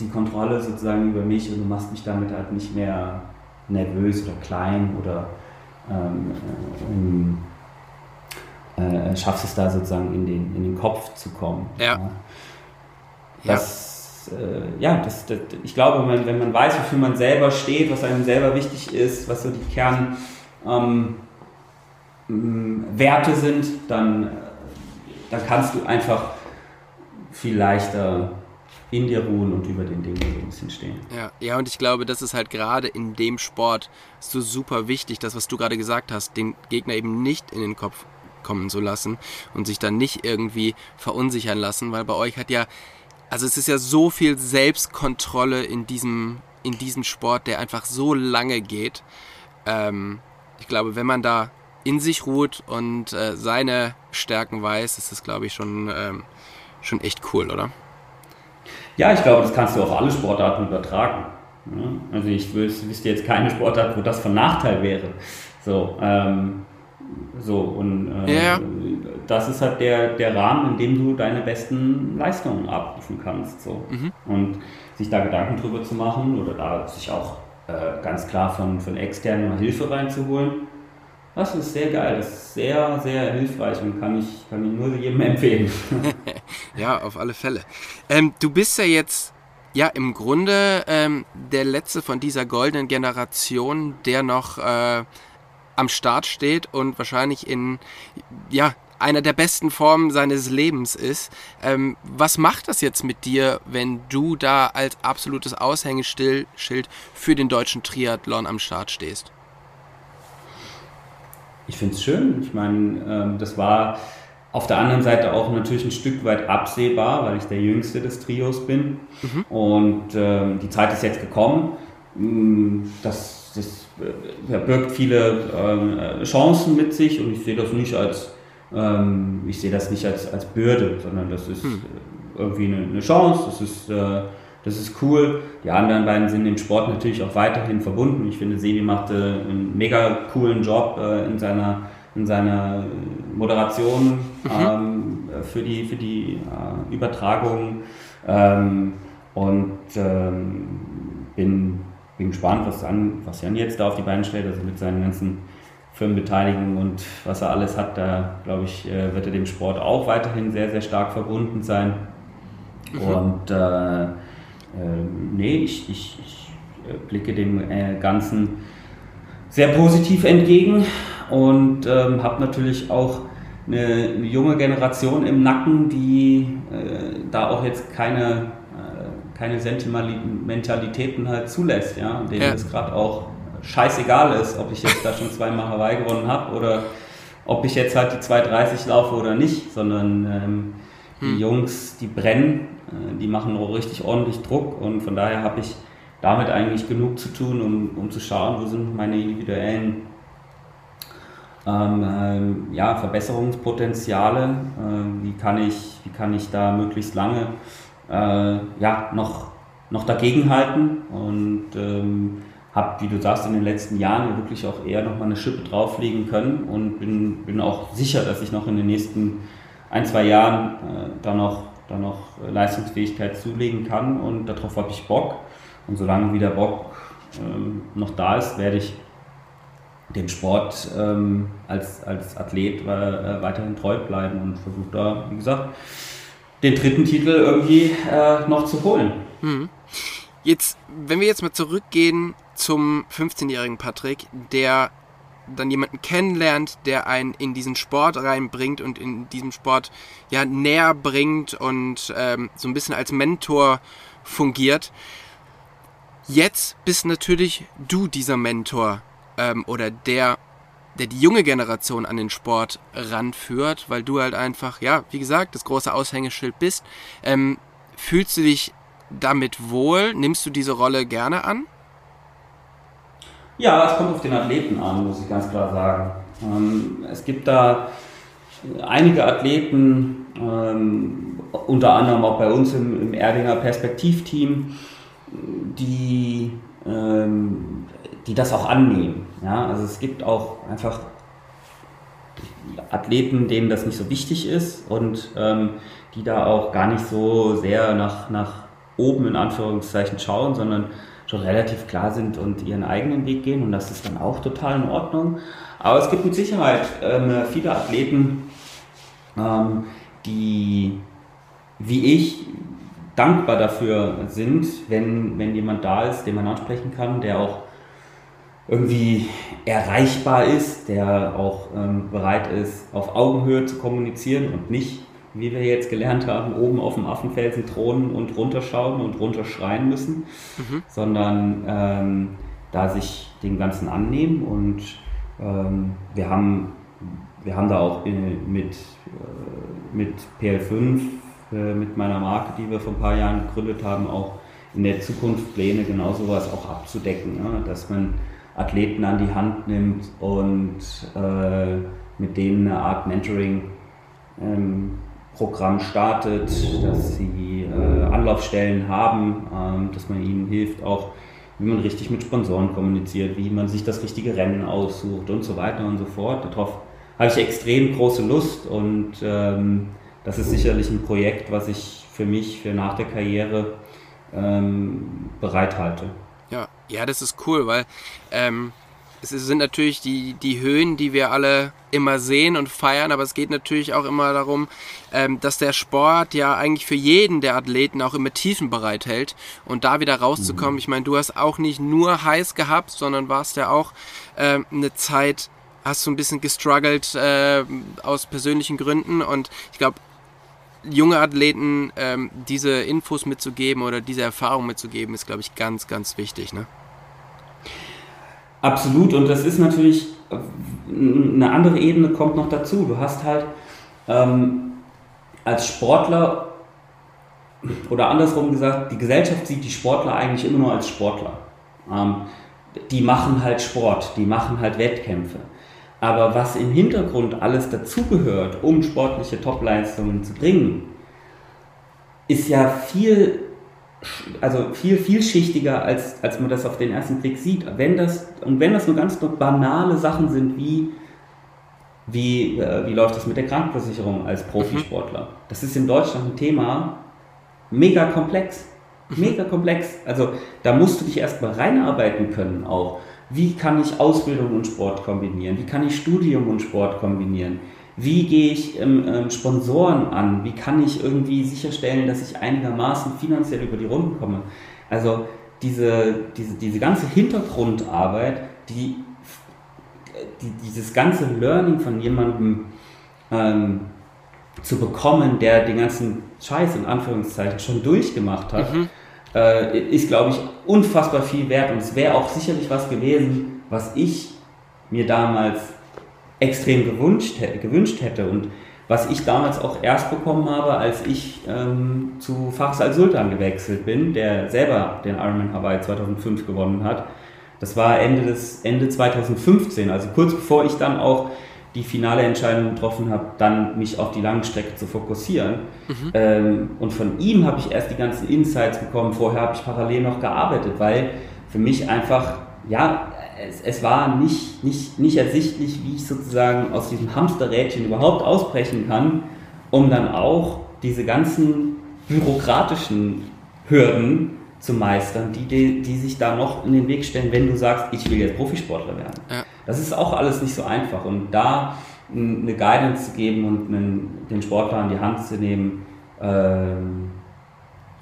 die Kontrolle sozusagen über mich und du machst mich damit halt nicht mehr nervös oder klein oder ähm, äh, äh schaffst es da sozusagen in den, in den Kopf zu kommen. Ja. ja. Das, äh, ja, das, das, ich glaube, wenn, wenn man weiß, wofür man selber steht, was einem selber wichtig ist, was so die Kernwerte ähm, sind, dann, dann kannst du einfach viel leichter in dir ruhen und über den Dingen so ein bisschen stehen. Ja, ja, und ich glaube, das ist halt gerade in dem Sport so super wichtig, das, was du gerade gesagt hast, den Gegner eben nicht in den Kopf kommen zu lassen und sich dann nicht irgendwie verunsichern lassen, weil bei euch hat ja also es ist ja so viel Selbstkontrolle in diesem, in diesem Sport, der einfach so lange geht. Ähm, ich glaube, wenn man da in sich ruht und äh, seine Stärken weiß, ist das, glaube ich, schon, ähm, schon echt cool, oder? Ja, ich glaube, das kannst du auf alle Sportarten übertragen. Also ich wüsste jetzt keine Sportart, wo das von Nachteil wäre. So, ähm, so, und äh, ja. das ist halt der, der Rahmen, in dem du deine besten Leistungen abrufen kannst. So. Mhm. Und sich da Gedanken drüber zu machen oder da sich auch äh, ganz klar von, von externen Hilfe reinzuholen, das ist sehr geil, das ist sehr, sehr hilfreich und kann ich, kann ich nur jedem empfehlen. ja, auf alle Fälle. Ähm, du bist ja jetzt ja im Grunde ähm, der letzte von dieser goldenen Generation, der noch äh, am Start steht und wahrscheinlich in ja einer der besten Formen seines Lebens ist. Ähm, was macht das jetzt mit dir, wenn du da als absolutes Aushängeschild für den deutschen Triathlon am Start stehst? Ich finde es schön. Ich meine, ähm, das war auf der anderen Seite auch natürlich ein Stück weit absehbar, weil ich der Jüngste des Trios bin. Mhm. Und ähm, die Zeit ist jetzt gekommen. Mm, das, das äh, birgt viele ähm, Chancen mit sich und ich sehe das nicht als ähm, ich sehe das nicht als, als Bürde, sondern das ist hm. irgendwie eine, eine, Chance, das ist, äh, das ist cool. Die anderen beiden sind im Sport natürlich auch weiterhin verbunden. Ich finde, Sebi machte einen mega coolen Job äh, in seiner in seiner Moderation mhm. ähm, für die, für die äh, Übertragung ähm, und ähm, bin, bin gespannt, was, an, was Jan jetzt da auf die Beine stellt, also mit seinen ganzen Firmenbeteiligung und was er alles hat, da glaube ich, äh, wird er dem Sport auch weiterhin sehr, sehr stark verbunden sein. Mhm. Und äh, äh, nee, ich, ich, ich blicke dem äh, Ganzen sehr positiv entgegen und ähm, habe natürlich auch eine, eine, junge Generation im Nacken, die äh, da auch jetzt keine, keine Sentimentalitäten halt zulässt, ja, denen ja. es gerade auch scheißegal ist, ob ich jetzt da schon zweimal Hawaii gewonnen habe oder ob ich jetzt halt die 230 laufe oder nicht, sondern ähm, die hm. Jungs, die brennen, äh, die machen richtig ordentlich Druck und von daher habe ich damit eigentlich genug zu tun, um, um zu schauen, wo sind meine individuellen ähm, ähm, ja, Verbesserungspotenziale, äh, wie, kann ich, wie kann ich da möglichst lange äh, ja, noch, noch dagegenhalten und ähm, habe, wie du sagst, in den letzten Jahren wirklich auch eher noch mal eine Schippe drauflegen können und bin, bin auch sicher, dass ich noch in den nächsten ein, zwei Jahren äh, da, noch, da noch Leistungsfähigkeit zulegen kann und darauf habe ich Bock. Und solange wieder Bock ähm, noch da ist, werde ich dem Sport ähm, als, als Athlet äh, weiterhin treu bleiben und versuche da, wie gesagt, den dritten Titel irgendwie äh, noch zu holen. Mhm. Jetzt, wenn wir jetzt mal zurückgehen zum 15-jährigen Patrick, der dann jemanden kennenlernt, der einen in diesen Sport reinbringt und in diesem Sport ja näher bringt und ähm, so ein bisschen als Mentor fungiert. Jetzt bist natürlich du dieser Mentor ähm, oder der, der die junge Generation an den Sport ranführt, weil du halt einfach, ja, wie gesagt, das große Aushängeschild bist. Ähm, fühlst du dich damit wohl? Nimmst du diese Rolle gerne an? Ja, es kommt auf den Athleten an, muss ich ganz klar sagen. Ähm, es gibt da einige Athleten, ähm, unter anderem auch bei uns im, im Erdinger Perspektivteam, die, ähm, die das auch annehmen. Ja? Also es gibt auch einfach Athleten, denen das nicht so wichtig ist und ähm, die da auch gar nicht so sehr nach, nach oben in Anführungszeichen schauen, sondern schon relativ klar sind und ihren eigenen Weg gehen und das ist dann auch total in Ordnung. Aber es gibt mit Sicherheit ähm, viele Athleten, ähm, die wie ich dankbar dafür sind, wenn, wenn jemand da ist, den man ansprechen kann, der auch irgendwie erreichbar ist, der auch ähm, bereit ist, auf Augenhöhe zu kommunizieren und nicht wie wir jetzt gelernt haben, oben auf dem Affenfelsen thronen und runterschauen und runterschreien müssen, mhm. sondern ähm, da sich dem Ganzen annehmen und ähm, wir haben wir haben da auch in, mit, äh, mit PL5, äh, mit meiner Marke, die wir vor ein paar Jahren gegründet haben, auch in der Zukunft Pläne, genau sowas auch abzudecken, ja? dass man Athleten an die Hand nimmt und äh, mit denen eine Art Mentoring ähm, startet, dass sie äh, Anlaufstellen haben, ähm, dass man ihnen hilft, auch wie man richtig mit Sponsoren kommuniziert, wie man sich das richtige Rennen aussucht und so weiter und so fort. Darauf habe ich extrem große Lust und ähm, das ist sicherlich ein Projekt, was ich für mich für nach der Karriere ähm, bereithalte. Ja, ja, das ist cool, weil ähm, es sind natürlich die, die Höhen, die wir alle immer sehen und feiern, aber es geht natürlich auch immer darum, ähm, dass der Sport ja eigentlich für jeden der Athleten auch immer Tiefen bereithält und da wieder rauszukommen. Mhm. Ich meine, du hast auch nicht nur heiß gehabt, sondern warst ja auch ähm, eine Zeit, hast du ein bisschen gestruggelt äh, aus persönlichen Gründen und ich glaube, junge Athleten ähm, diese Infos mitzugeben oder diese Erfahrung mitzugeben, ist, glaube ich, ganz, ganz wichtig. Ne? Absolut, und das ist natürlich eine andere Ebene kommt noch dazu. Du hast halt ähm, als Sportler oder andersrum gesagt, die Gesellschaft sieht die Sportler eigentlich immer nur als Sportler. Ähm, die machen halt Sport, die machen halt Wettkämpfe. Aber was im Hintergrund alles dazugehört, um sportliche Topleistungen zu bringen, ist ja viel also viel vielschichtiger, als, als man das auf den ersten Blick sieht. Wenn das, und wenn das nur ganz nur banale Sachen sind, wie, wie, äh, wie läuft das mit der Krankenversicherung als Profisportler? Das ist in Deutschland ein Thema mega komplex. Mega komplex. Also da musst du dich erstmal reinarbeiten können auch. Wie kann ich Ausbildung und Sport kombinieren? Wie kann ich Studium und Sport kombinieren? Wie gehe ich ähm, ähm, Sponsoren an? Wie kann ich irgendwie sicherstellen, dass ich einigermaßen finanziell über die Runden komme? Also diese, diese, diese ganze Hintergrundarbeit, die, die, dieses ganze Learning von jemandem ähm, zu bekommen, der den ganzen Scheiß in Anführungszeichen schon durchgemacht hat, mhm. Äh, ist, glaube ich, unfassbar viel wert. Und es wäre auch sicherlich was gewesen, was ich mir damals extrem gewünscht, gewünscht hätte und was ich damals auch erst bekommen habe, als ich ähm, zu Fachs al-Sultan gewechselt bin, der selber den Ironman Hawaii 2005 gewonnen hat. Das war Ende, des, Ende 2015, also kurz bevor ich dann auch die finale Entscheidung getroffen habe, dann mich auf die Langstrecke zu fokussieren. Mhm. Ähm, und von ihm habe ich erst die ganzen Insights bekommen. Vorher habe ich parallel noch gearbeitet, weil für mich einfach, ja, es, es war nicht, nicht, nicht ersichtlich, wie ich sozusagen aus diesem Hamsterrädchen überhaupt ausbrechen kann, um dann auch diese ganzen bürokratischen Hürden zu meistern, die, die, die sich da noch in den Weg stellen, wenn du sagst, ich will jetzt Profisportler werden. Ja. Das ist auch alles nicht so einfach. Und da eine Guidance zu geben und den Sportler an die Hand zu nehmen, ähm,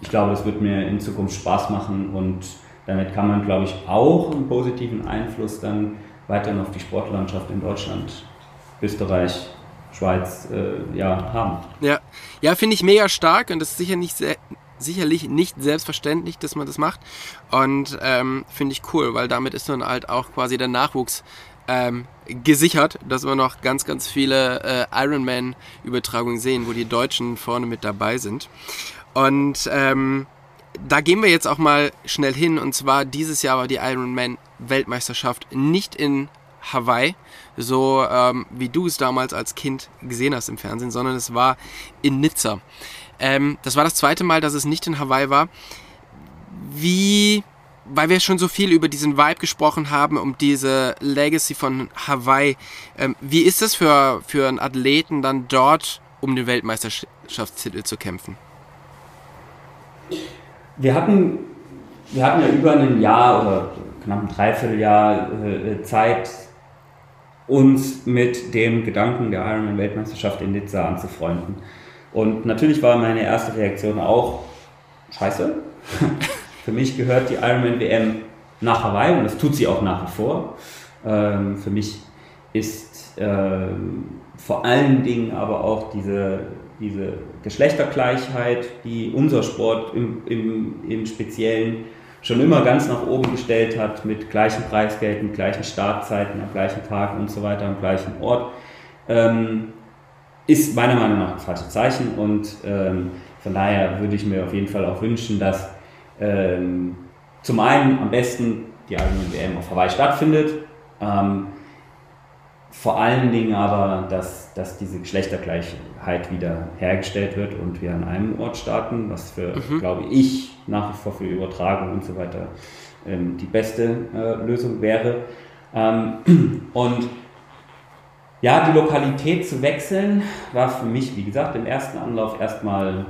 ich glaube, das wird mir in Zukunft Spaß machen und damit kann man, glaube ich, auch einen positiven Einfluss dann weiterhin auf die Sportlandschaft in Deutschland, Österreich, Schweiz äh, ja, haben. Ja, ja finde ich mega stark und das ist sicher nicht sehr, sicherlich nicht selbstverständlich, dass man das macht. Und ähm, finde ich cool, weil damit ist dann halt auch quasi der Nachwuchs ähm, gesichert, dass wir noch ganz, ganz viele äh, Ironman-Übertragungen sehen, wo die Deutschen vorne mit dabei sind. Und ähm, da gehen wir jetzt auch mal schnell hin. Und zwar dieses Jahr war die Ironman-Weltmeisterschaft nicht in Hawaii, so ähm, wie du es damals als Kind gesehen hast im Fernsehen, sondern es war in Nizza. Ähm, das war das zweite Mal, dass es nicht in Hawaii war. Wie, weil wir schon so viel über diesen Vibe gesprochen haben, um diese Legacy von Hawaii, ähm, wie ist es für, für einen Athleten dann dort, um den Weltmeisterschaftstitel zu kämpfen? Wir hatten, wir hatten ja über ein Jahr oder knapp ein Dreivierteljahr äh, Zeit, uns mit dem Gedanken der Ironman-Weltmeisterschaft in Nizza anzufreunden. Und natürlich war meine erste Reaktion auch, scheiße, für mich gehört die Ironman-WM nach Hawaii und das tut sie auch nach wie vor. Ähm, für mich ist ähm, vor allen Dingen aber auch diese diese Geschlechtergleichheit, die unser Sport im, im, im Speziellen schon immer ganz nach oben gestellt hat, mit gleichen Preisgeld, mit gleichen Startzeiten, am gleichen Tag und so weiter, am gleichen Ort, ähm, ist meiner Meinung nach ein falsches Zeichen und ähm, von daher würde ich mir auf jeden Fall auch wünschen, dass ähm, zum einen am besten die Ironman WM auf Hawaii stattfindet, ähm, vor allen Dingen aber, dass, dass diese Geschlechtergleichheit wieder hergestellt wird und wir an einem Ort starten, was für, mhm. glaube ich, nach wie vor für Übertragung und so weiter ähm, die beste äh, Lösung wäre. Ähm, und ja, die Lokalität zu wechseln war für mich, wie gesagt, im ersten Anlauf erstmal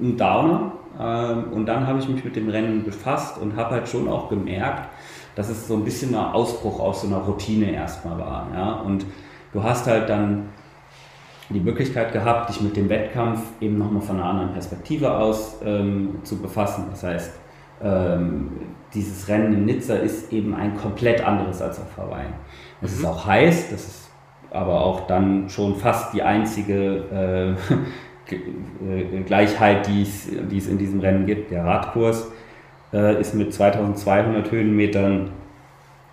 ein Downer. Ähm, und dann habe ich mich mit dem Rennen befasst und habe halt schon auch gemerkt, dass es so ein bisschen ein Ausbruch aus so einer Routine erstmal war. Ja? Und du hast halt dann die Möglichkeit gehabt, dich mit dem Wettkampf eben nochmal von einer anderen Perspektive aus ähm, zu befassen. Das heißt, ähm, dieses Rennen in Nizza ist eben ein komplett anderes als auf Hawaii. Es mhm. ist auch heiß, das ist aber auch dann schon fast die einzige äh, äh Gleichheit, die es in diesem Rennen gibt. Der Radkurs äh, ist mit 2200 Höhenmetern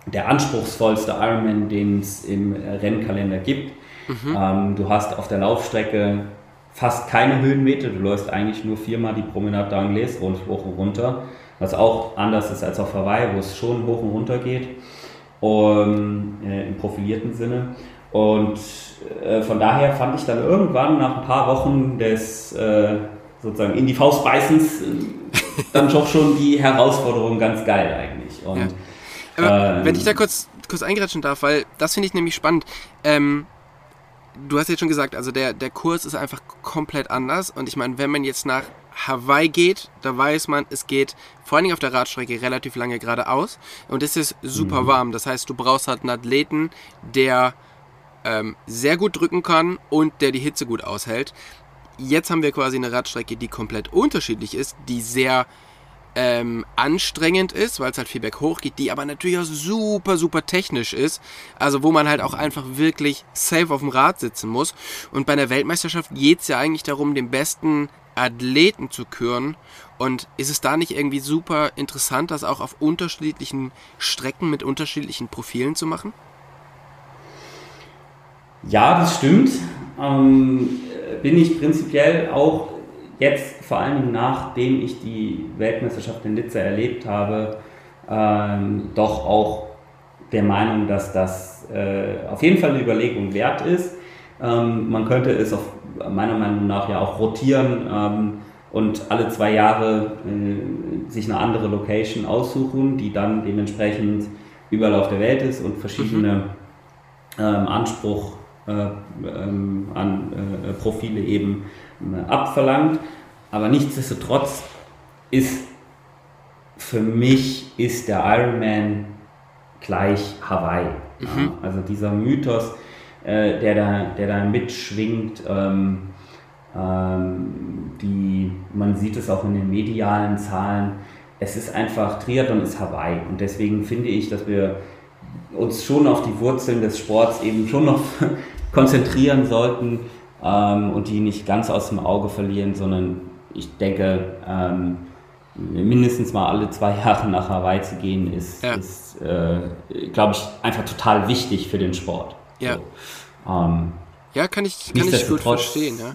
der anspruchsvollste Ironman, den es im Rennkalender gibt. Mhm. Ähm, du hast auf der Laufstrecke fast keine Höhenmeter, du läufst eigentlich nur viermal die Promenade d'Anglaise rund hoch und runter, was auch anders ist als auf Hawaii, wo es schon hoch und runter geht, um, äh, im profilierten Sinne. Und äh, von daher fand ich dann irgendwann nach ein paar Wochen des äh, sozusagen in die Faust beißens äh, dann doch schon die Herausforderung ganz geil eigentlich. Und, ja. Aber ähm, wenn ich da kurz, kurz eingrätschen darf, weil das finde ich nämlich spannend. Ähm, du hast jetzt schon gesagt, also der, der Kurs ist einfach komplett anders. Und ich meine, wenn man jetzt nach Hawaii geht, da weiß man, es geht vor allen Dingen auf der Radstrecke relativ lange geradeaus. Und es ist super mhm. warm. Das heißt, du brauchst halt einen Athleten, der ähm, sehr gut drücken kann und der die Hitze gut aushält. Jetzt haben wir quasi eine Radstrecke, die komplett unterschiedlich ist, die sehr ähm, anstrengend ist, weil es halt viel berghoch geht, die aber natürlich auch super, super technisch ist. Also wo man halt auch einfach wirklich safe auf dem Rad sitzen muss. Und bei der Weltmeisterschaft geht es ja eigentlich darum, den besten Athleten zu küren. Und ist es da nicht irgendwie super interessant, das auch auf unterschiedlichen Strecken mit unterschiedlichen Profilen zu machen? Ja, das stimmt. Ähm, bin ich prinzipiell auch jetzt, vor allen Dingen nachdem ich die Weltmeisterschaft in Nizza erlebt habe, ähm, doch auch der Meinung, dass das äh, auf jeden Fall eine Überlegung wert ist. Ähm, man könnte es auf, meiner Meinung nach ja auch rotieren ähm, und alle zwei Jahre äh, sich eine andere Location aussuchen, die dann dementsprechend überall auf der Welt ist und verschiedene mhm. ähm, Anspruch an äh, Profile eben äh, abverlangt. Aber nichtsdestotrotz ist für mich ist der Ironman gleich Hawaii. Mhm. Also dieser Mythos, äh, der, da, der da mitschwingt, ähm, ähm, die, man sieht es auch in den medialen Zahlen, es ist einfach, Triathlon ist Hawaii und deswegen finde ich, dass wir uns schon auf die Wurzeln des Sports eben schon noch konzentrieren sollten ähm, und die nicht ganz aus dem Auge verlieren, sondern ich denke, ähm, mindestens mal alle zwei Jahre nach Hawaii zu gehen, ist, ja. ist äh, glaube ich, einfach total wichtig für den Sport. Ja, so, ähm, ja kann ich, kann ich gut verstehen. Ja.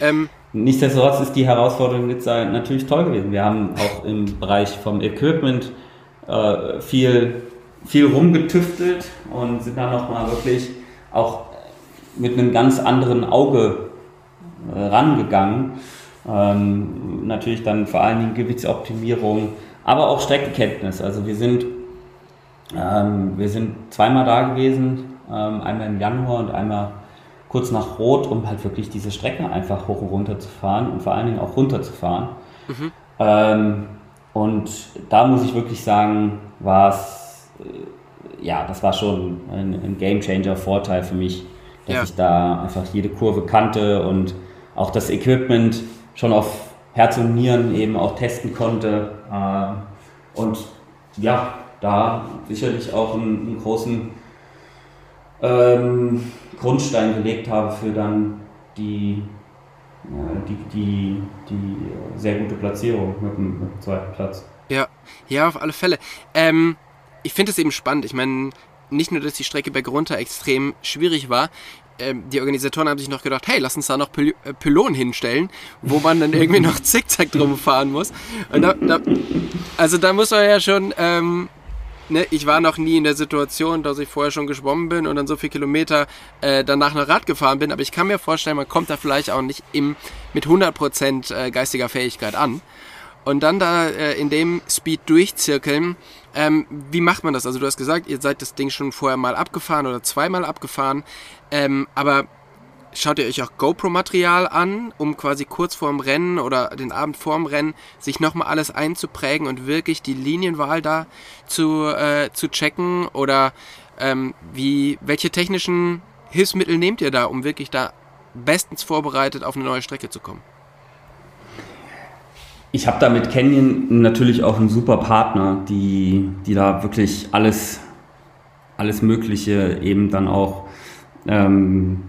Ähm, nichtsdestotrotz ist die Herausforderung mit sein natürlich toll gewesen. Wir haben auch im Bereich vom Equipment äh, viel, viel rumgetüftelt und sind dann nochmal wirklich auch mit einem ganz anderen Auge äh, rangegangen. Ähm, natürlich dann vor allen Dingen Gewichtsoptimierung, aber auch Streckenkenntnis. Also wir sind, ähm, wir sind zweimal da gewesen, ähm, einmal im Januar und einmal kurz nach Rot, um halt wirklich diese Strecken einfach hoch und runter zu fahren und vor allen Dingen auch runter zu fahren. Mhm. Ähm, und da muss ich wirklich sagen, war es, äh, ja, das war schon ein, ein Game Changer Vorteil für mich, dass ja. ich da einfach jede Kurve kannte und auch das Equipment schon auf Herz und Nieren eben auch testen konnte. Äh, und ja, da sicherlich auch einen, einen großen ähm, Grundstein gelegt habe für dann die, ja, die, die, die sehr gute Platzierung mit dem, mit dem zweiten Platz. Ja, ja, auf alle Fälle. Ähm, ich finde es eben spannend. Ich meine, nicht nur, dass die Strecke bergunter extrem schwierig war, ähm, die Organisatoren haben sich noch gedacht, hey, lass uns da noch äh, Pylonen hinstellen, wo man dann irgendwie noch zickzack drum fahren muss. Da, da, also da muss man ja schon, ähm, ne, ich war noch nie in der Situation, dass ich vorher schon geschwommen bin und dann so viele Kilometer äh, danach noch Rad gefahren bin, aber ich kann mir vorstellen, man kommt da vielleicht auch nicht im, mit 100% äh, geistiger Fähigkeit an. Und dann da äh, in dem Speed durchzirkeln, ähm, wie macht man das? Also du hast gesagt, ihr seid das Ding schon vorher mal abgefahren oder zweimal abgefahren. Ähm, aber schaut ihr euch auch GoPro-Material an, um quasi kurz vorm Rennen oder den Abend vorm Rennen sich nochmal alles einzuprägen und wirklich die Linienwahl da zu, äh, zu checken? Oder ähm, wie, welche technischen Hilfsmittel nehmt ihr da, um wirklich da bestens vorbereitet auf eine neue Strecke zu kommen? Ich habe da mit Canyon natürlich auch einen super Partner, die, die da wirklich alles, alles Mögliche eben dann auch ähm,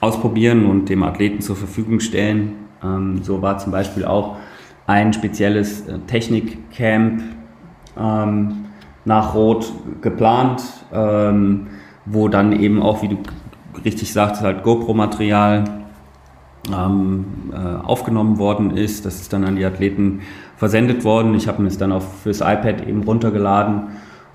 ausprobieren und dem Athleten zur Verfügung stellen. Ähm, so war zum Beispiel auch ein spezielles äh, Technikcamp ähm, nach Rot geplant, ähm, wo dann eben auch, wie du richtig sagtest, halt GoPro-Material aufgenommen worden ist. Das ist dann an die Athleten versendet worden. Ich habe mir es dann auch fürs iPad eben runtergeladen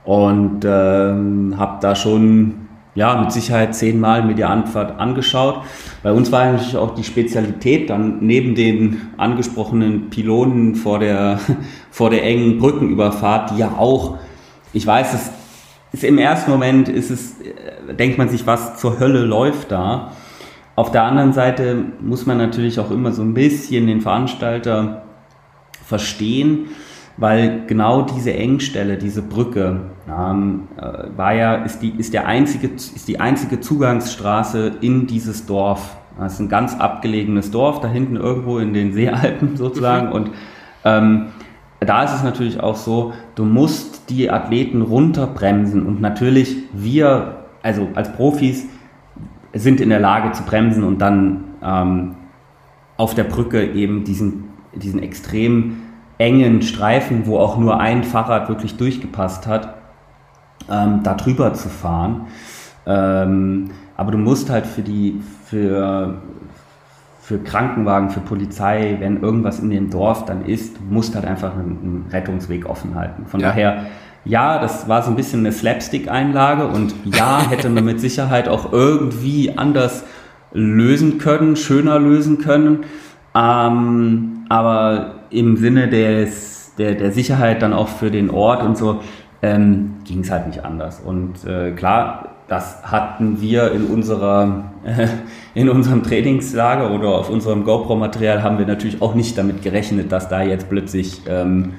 und ähm, habe da schon ja, mit Sicherheit zehnmal mir die Antwort angeschaut. Bei uns war natürlich auch die Spezialität dann neben den angesprochenen Pylonen vor der, vor der engen Brückenüberfahrt, die ja auch, ich weiß, es ist im ersten Moment ist es, äh, denkt man sich, was zur Hölle läuft da. Auf der anderen Seite muss man natürlich auch immer so ein bisschen den Veranstalter verstehen, weil genau diese Engstelle, diese Brücke, ähm, äh, war ja, ist die, ist, der einzige, ist die einzige Zugangsstraße in dieses Dorf. Das ist ein ganz abgelegenes Dorf, da hinten irgendwo in den Seealpen sozusagen. Mhm. Und ähm, da ist es natürlich auch so, du musst die Athleten runterbremsen. Und natürlich wir, also als Profis, sind in der Lage zu bremsen und dann ähm, auf der Brücke eben diesen, diesen extrem engen Streifen, wo auch nur ein Fahrrad wirklich durchgepasst hat, ähm, da drüber zu fahren. Ähm, aber du musst halt für die, für, für Krankenwagen, für Polizei, wenn irgendwas in dem Dorf dann ist, musst halt einfach einen, einen Rettungsweg offen halten. Von ja. daher, ja, das war so ein bisschen eine Slapstick-Einlage und ja, hätte man mit Sicherheit auch irgendwie anders lösen können, schöner lösen können. Ähm, aber im Sinne des, der, der Sicherheit dann auch für den Ort und so ähm, ging es halt nicht anders. Und äh, klar, das hatten wir in unserer äh, in unserem Trainingslager oder auf unserem GoPro-Material haben wir natürlich auch nicht damit gerechnet, dass da jetzt plötzlich ähm,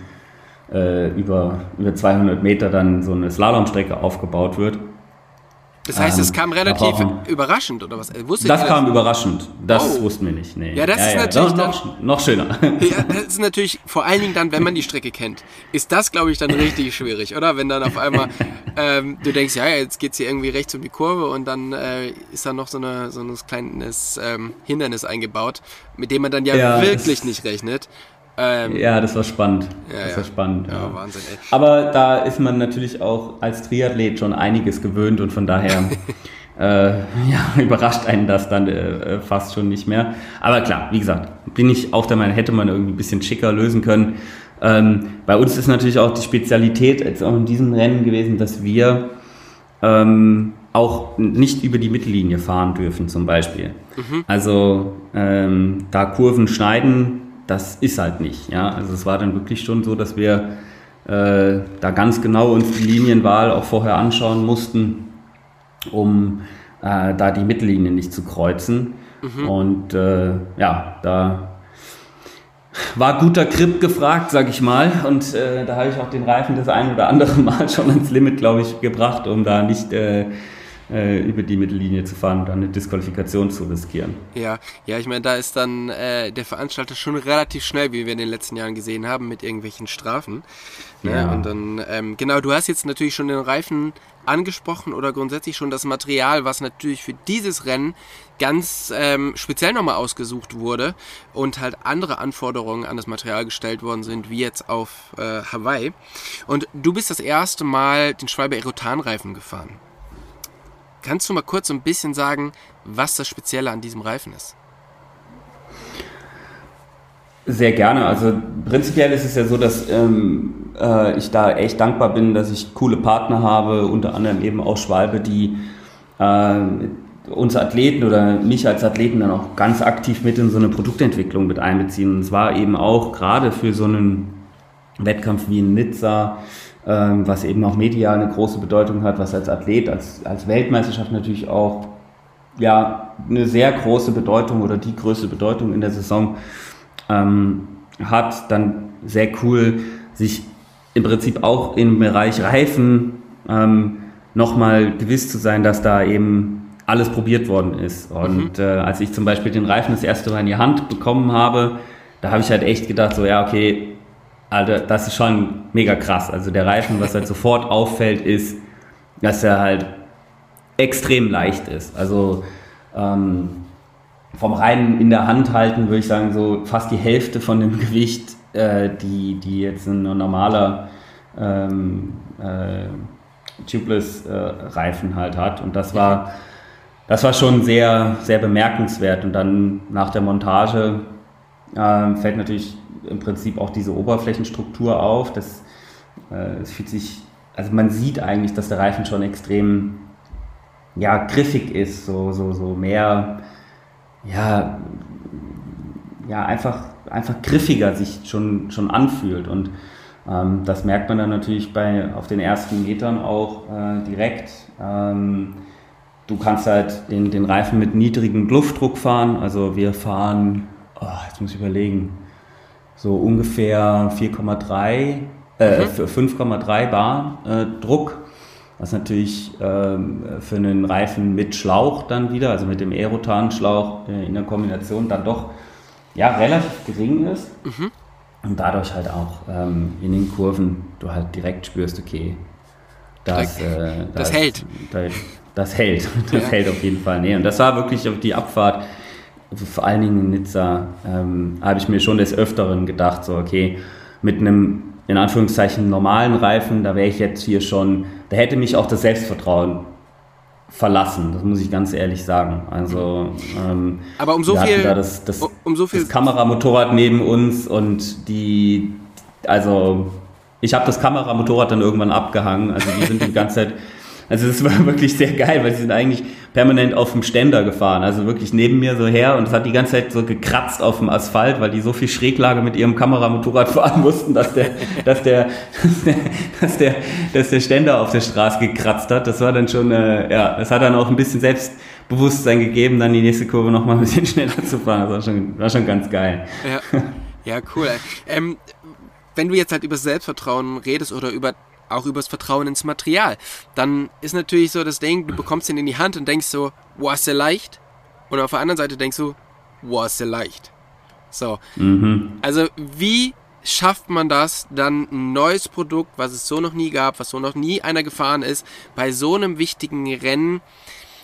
äh, über, über 200 Meter dann so eine Slalomstrecke aufgebaut wird. Das heißt, ähm, es kam relativ überraschend, oder was? Wusste das kam das? überraschend. Das oh. wussten wir nicht. Nee. Ja, das ja, ist ja. natürlich noch, noch, noch, schöner. Ja, das ist natürlich, vor allen Dingen dann, wenn man die Strecke kennt, ist das, glaube ich, dann richtig schwierig, oder? Wenn dann auf einmal ähm, du denkst, ja, jetzt geht es hier irgendwie rechts um die Kurve und dann äh, ist da noch so, eine, so ein kleines ähm, Hindernis eingebaut, mit dem man dann ja wirklich nicht rechnet. Ähm, ja, das war spannend. Ja, das war spannend. Ja, ja. Wahnsinn, ey. Aber da ist man natürlich auch als Triathlet schon einiges gewöhnt und von daher äh, ja, überrascht einen das dann äh, fast schon nicht mehr. Aber klar, wie gesagt, bin ich auch der Meinung, hätte man irgendwie ein bisschen schicker lösen können. Ähm, bei uns ist natürlich auch die Spezialität jetzt auch in diesem Rennen gewesen, dass wir ähm, auch nicht über die Mittellinie fahren dürfen zum Beispiel. Mhm. Also ähm, da Kurven schneiden das ist halt nicht. Ja? Also es war dann wirklich schon so, dass wir äh, da ganz genau uns die Linienwahl auch vorher anschauen mussten, um äh, da die Mittellinie nicht zu kreuzen. Mhm. Und äh, ja, da war guter Grip gefragt, sag ich mal. Und äh, da habe ich auch den Reifen das ein oder andere Mal schon ans Limit, glaube ich, gebracht, um da nicht äh, über die Mittellinie zu fahren und dann eine Disqualifikation zu riskieren. Ja, ja, ich meine, da ist dann äh, der Veranstalter schon relativ schnell, wie wir in den letzten Jahren gesehen haben, mit irgendwelchen Strafen. Ne? Ja. Und dann, ähm, genau, du hast jetzt natürlich schon den Reifen angesprochen oder grundsätzlich schon das Material, was natürlich für dieses Rennen ganz ähm, speziell nochmal ausgesucht wurde und halt andere Anforderungen an das Material gestellt worden sind, wie jetzt auf äh, Hawaii. Und du bist das erste Mal den Schwalbe Erotan-Reifen gefahren. Kannst du mal kurz ein bisschen sagen, was das Spezielle an diesem Reifen ist? Sehr gerne. Also prinzipiell ist es ja so, dass ähm, äh, ich da echt dankbar bin, dass ich coole Partner habe, unter anderem eben auch Schwalbe, die äh, uns Athleten oder mich als Athleten dann auch ganz aktiv mit in so eine Produktentwicklung mit einbeziehen. Und es war eben auch gerade für so einen Wettkampf wie in Nizza ähm, was eben auch medial eine große Bedeutung hat, was als Athlet, als, als Weltmeisterschaft natürlich auch ja eine sehr große Bedeutung oder die größte Bedeutung in der Saison ähm, hat, dann sehr cool, sich im Prinzip auch im Bereich Reifen ähm, nochmal gewiss zu sein, dass da eben alles probiert worden ist. Und mhm. äh, als ich zum Beispiel den Reifen das erste Mal in die Hand bekommen habe, da habe ich halt echt gedacht, so ja, okay, Alter, das ist schon mega krass. Also der Reifen, was halt sofort auffällt, ist, dass er halt extrem leicht ist. Also ähm, vom reinen in der Hand halten würde ich sagen, so fast die Hälfte von dem Gewicht, äh, die, die jetzt ein normaler ähm, äh, Tubeless-Reifen äh, halt hat. Und das war, das war schon sehr, sehr bemerkenswert. Und dann nach der Montage äh, fällt natürlich im Prinzip auch diese Oberflächenstruktur auf. Das, äh, fühlt sich, also man sieht eigentlich, dass der Reifen schon extrem ja, griffig ist, so, so, so mehr, ja, ja, einfach, einfach griffiger sich schon, schon anfühlt. Und ähm, das merkt man dann natürlich bei, auf den ersten Metern auch äh, direkt. Ähm, du kannst halt den, den Reifen mit niedrigem Luftdruck fahren. Also wir fahren, oh, jetzt muss ich überlegen, so ungefähr 4,3, äh, mhm. 5,3 Bar äh, Druck. Was natürlich ähm, für einen Reifen mit Schlauch dann wieder, also mit dem Aerotan-Schlauch äh, in der Kombination dann doch ja, relativ gering ist. Mhm. Und dadurch halt auch ähm, in den Kurven du halt direkt spürst, okay, das, äh, das, das hält. Das, das hält. Das ja. hält auf jeden Fall. Nee, und das war wirklich auf die Abfahrt, vor allen Dingen in Nizza, ähm, habe ich mir schon des Öfteren gedacht, so, okay, mit einem in Anführungszeichen normalen Reifen, da wäre ich jetzt hier schon, da hätte mich auch das Selbstvertrauen verlassen, das muss ich ganz ehrlich sagen. Also, ähm, aber um so viel, da das, das, um so viel das Kameramotorrad neben uns und die, also ich habe das Kameramotorrad dann irgendwann abgehangen. Also die sind die ganze Zeit also das war wirklich sehr geil, weil sie sind eigentlich permanent auf dem Ständer gefahren. Also wirklich neben mir so her und es hat die ganze Zeit so gekratzt auf dem Asphalt, weil die so viel Schräglage mit ihrem Kameramotorrad fahren mussten, dass der, dass der, dass der, dass der Ständer auf der Straße gekratzt hat. Das war dann schon, äh, ja, das hat dann auch ein bisschen Selbstbewusstsein gegeben, dann die nächste Kurve nochmal ein bisschen schneller zu fahren. Das war schon, war schon ganz geil. Ja, ja cool. Ähm, wenn du jetzt halt über Selbstvertrauen redest oder über auch übers Vertrauen ins Material. Dann ist natürlich so das Ding, du bekommst ihn in die Hand und denkst so, wow, ist leicht? Und auf der anderen Seite denkst du, wow, ist leicht? So. Mhm. Also, wie schafft man das, dann ein neues Produkt, was es so noch nie gab, was so noch nie einer gefahren ist, bei so einem wichtigen Rennen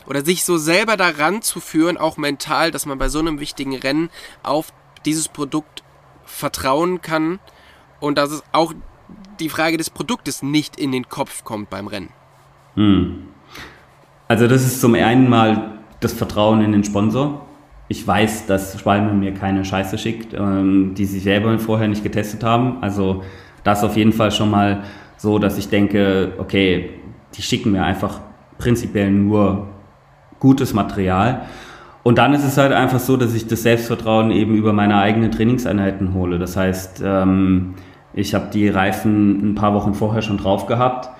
oder sich so selber daran zu führen, auch mental, dass man bei so einem wichtigen Rennen auf dieses Produkt vertrauen kann und dass es auch die Frage des Produktes nicht in den Kopf kommt beim Rennen. Hm. Also das ist zum einen mal das Vertrauen in den Sponsor. Ich weiß, dass Schwalbe mir keine Scheiße schickt, ähm, die sie selber vorher nicht getestet haben. Also das auf jeden Fall schon mal so, dass ich denke, okay, die schicken mir einfach prinzipiell nur gutes Material. Und dann ist es halt einfach so, dass ich das Selbstvertrauen eben über meine eigenen Trainingseinheiten hole. Das heißt, ähm, ich habe die Reifen ein paar Wochen vorher schon drauf gehabt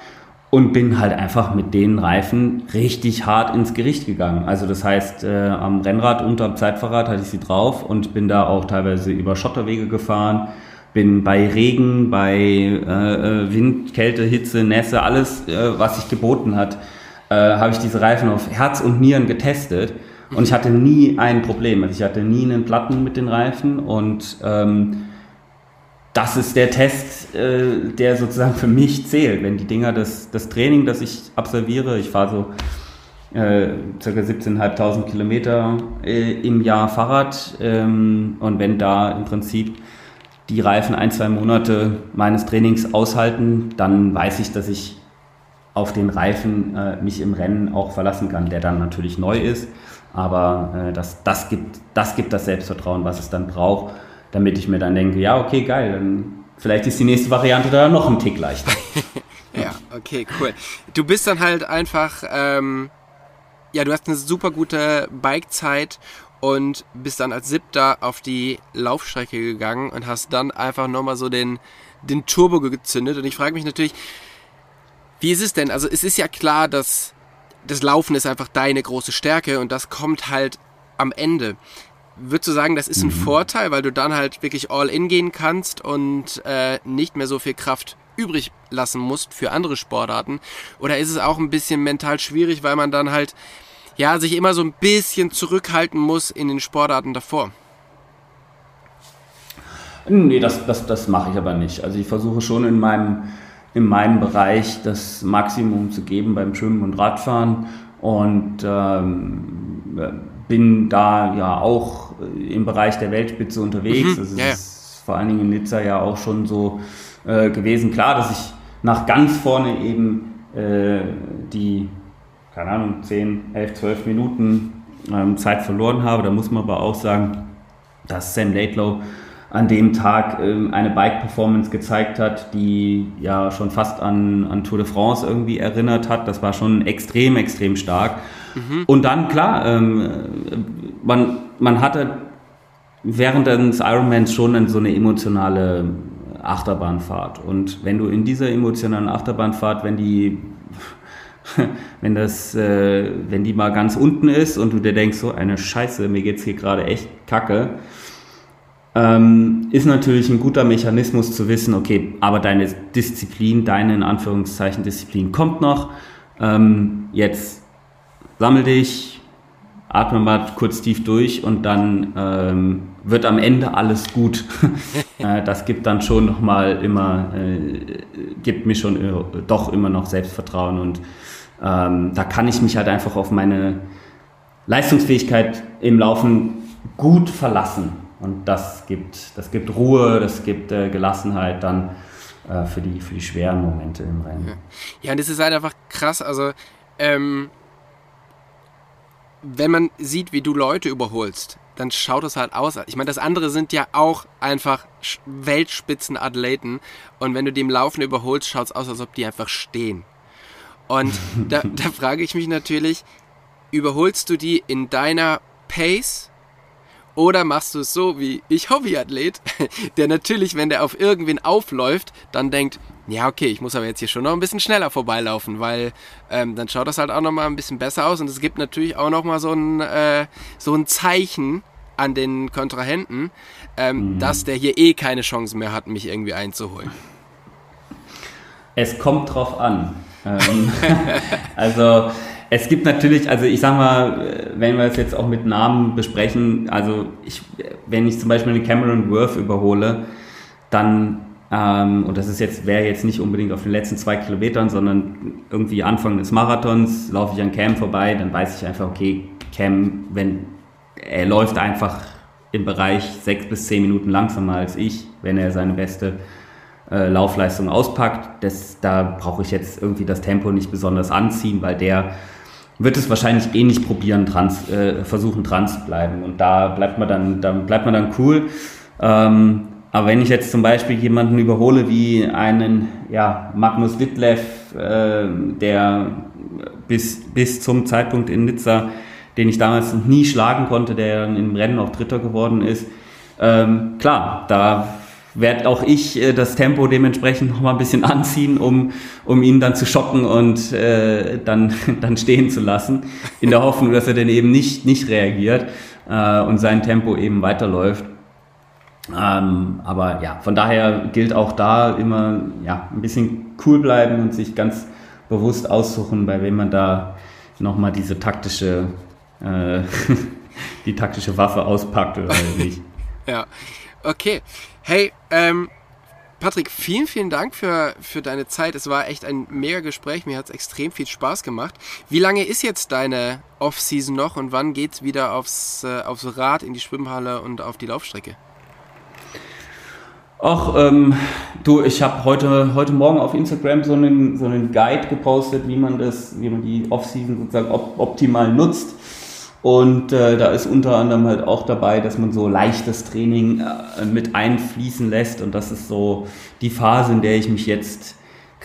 und bin halt einfach mit den Reifen richtig hart ins Gericht gegangen. Also das heißt, äh, am Rennrad und am Zeitfahrrad hatte ich sie drauf und bin da auch teilweise über Schotterwege gefahren, bin bei Regen, bei äh, äh Wind, Kälte, Hitze, Nässe, alles, äh, was sich geboten hat, äh, habe ich diese Reifen auf Herz und Nieren getestet. Und ich hatte nie ein Problem. Also ich hatte nie einen Platten mit den Reifen und ähm, das ist der Test, äh, der sozusagen für mich zählt. Wenn die Dinger, das, das Training, das ich absolviere, ich fahre so äh, ca. 17.500 Kilometer äh, im Jahr Fahrrad ähm, und wenn da im Prinzip die Reifen ein, zwei Monate meines Trainings aushalten, dann weiß ich, dass ich auf den Reifen äh, mich im Rennen auch verlassen kann, der dann natürlich neu ist. Aber äh, das, das, gibt, das gibt das Selbstvertrauen, was es dann braucht damit ich mir dann denke, ja, okay, geil, dann vielleicht ist die nächste Variante da noch ein Tick leichter. ja, okay, cool. Du bist dann halt einfach, ähm, ja, du hast eine super gute Bikezeit und bist dann als Siebter auf die Laufstrecke gegangen und hast dann einfach nochmal so den, den Turbo gezündet. Und ich frage mich natürlich, wie ist es denn? Also es ist ja klar, dass das Laufen ist einfach deine große Stärke und das kommt halt am Ende. Würdest du sagen, das ist ein mhm. Vorteil, weil du dann halt wirklich all in gehen kannst und äh, nicht mehr so viel Kraft übrig lassen musst für andere Sportarten? Oder ist es auch ein bisschen mental schwierig, weil man dann halt ja sich immer so ein bisschen zurückhalten muss in den Sportarten davor? Nee, das, das, das mache ich aber nicht. Also ich versuche schon in meinem, in meinem Bereich das Maximum zu geben beim Schwimmen und Radfahren und ähm, bin da ja auch im Bereich der Weltspitze unterwegs. Mhm, das ja, ist vor allen Dingen in Nizza ja auch schon so äh, gewesen. Klar, dass ich nach ganz vorne eben äh, die, keine Ahnung, 10, 11, 12 Minuten ähm, Zeit verloren habe. Da muss man aber auch sagen, dass Sam Laidlow an dem Tag ähm, eine Bike-Performance gezeigt hat, die ja schon fast an, an Tour de France irgendwie erinnert hat. Das war schon extrem, extrem stark. Mhm. Und dann, klar, ähm, man, man hatte während des Ironmans schon so eine emotionale Achterbahnfahrt. Und wenn du in dieser emotionalen Achterbahnfahrt, wenn die wenn das, äh, wenn die mal ganz unten ist und du dir denkst, so eine Scheiße, mir geht's hier gerade echt kacke, ähm, ist natürlich ein guter Mechanismus zu wissen, okay, aber deine Disziplin, deine in Anführungszeichen Disziplin kommt noch. Ähm, jetzt sammel dich, atme mal kurz tief durch und dann ähm, wird am Ende alles gut. äh, das gibt dann schon nochmal immer, äh, gibt mir schon äh, doch immer noch Selbstvertrauen und ähm, da kann ich mich halt einfach auf meine Leistungsfähigkeit im Laufen gut verlassen. Und das gibt, das gibt Ruhe, das gibt äh, Gelassenheit dann äh, für, die, für die schweren Momente im Rennen. Ja, und das ist halt einfach krass. Also, ähm, wenn man sieht, wie du Leute überholst, dann schaut es halt aus. Ich meine, das andere sind ja auch einfach Weltspitzenathleten. Und wenn du die im Laufen überholst, schaut es aus, als ob die einfach stehen. Und da, da frage ich mich natürlich, überholst du die in deiner Pace oder machst du es so wie ich Hobbyathlet, der natürlich, wenn der auf irgendwen aufläuft, dann denkt, ja, okay, ich muss aber jetzt hier schon noch ein bisschen schneller vorbeilaufen, weil ähm, dann schaut das halt auch nochmal ein bisschen besser aus und es gibt natürlich auch nochmal so ein, äh, so ein Zeichen an den Kontrahenten, ähm, mhm. dass der hier eh keine Chance mehr hat, mich irgendwie einzuholen. Es kommt drauf an. Ähm, also es gibt natürlich, also ich sag mal, wenn wir es jetzt auch mit Namen besprechen, also ich, wenn ich zum Beispiel eine Cameron Worth überhole, dann, ähm, und das jetzt, wäre jetzt nicht unbedingt auf den letzten zwei Kilometern, sondern irgendwie Anfang des Marathons, laufe ich an Cam vorbei, dann weiß ich einfach, okay, Cam, wenn er läuft einfach im Bereich sechs bis zehn Minuten langsamer als ich, wenn er seine beste äh, Laufleistung auspackt. Das, da brauche ich jetzt irgendwie das Tempo nicht besonders anziehen, weil der wird es wahrscheinlich eh nicht probieren, dran, äh, versuchen dran zu bleiben. Und da bleibt man dann, da bleibt man dann cool. Ähm, aber wenn ich jetzt zum Beispiel jemanden überhole wie einen ja, Magnus Wittleff, äh, der bis, bis zum Zeitpunkt in Nizza, den ich damals nie schlagen konnte, der im Rennen auch Dritter geworden ist, ähm, klar, da werde auch ich äh, das Tempo dementsprechend noch mal ein bisschen anziehen, um, um ihn dann zu schocken und äh, dann, dann stehen zu lassen, in der Hoffnung, dass er dann eben nicht, nicht reagiert äh, und sein Tempo eben weiterläuft. Ähm, aber ja, von daher gilt auch da immer ja, ein bisschen cool bleiben und sich ganz bewusst aussuchen, bei wem man da nochmal diese taktische, äh, die taktische Waffe auspackt oder nicht. ja, okay. Hey, ähm, Patrick, vielen, vielen Dank für, für deine Zeit. Es war echt ein mega Gespräch. Mir hat es extrem viel Spaß gemacht. Wie lange ist jetzt deine Off-Season noch und wann geht es wieder aufs, äh, aufs Rad, in die Schwimmhalle und auf die Laufstrecke? Ach, ähm, du, ich habe heute, heute Morgen auf Instagram so einen, so einen Guide gepostet, wie man das, wie man die Off-Season sozusagen op optimal nutzt. Und äh, da ist unter anderem halt auch dabei, dass man so leichtes Training äh, mit einfließen lässt. Und das ist so die Phase, in der ich mich jetzt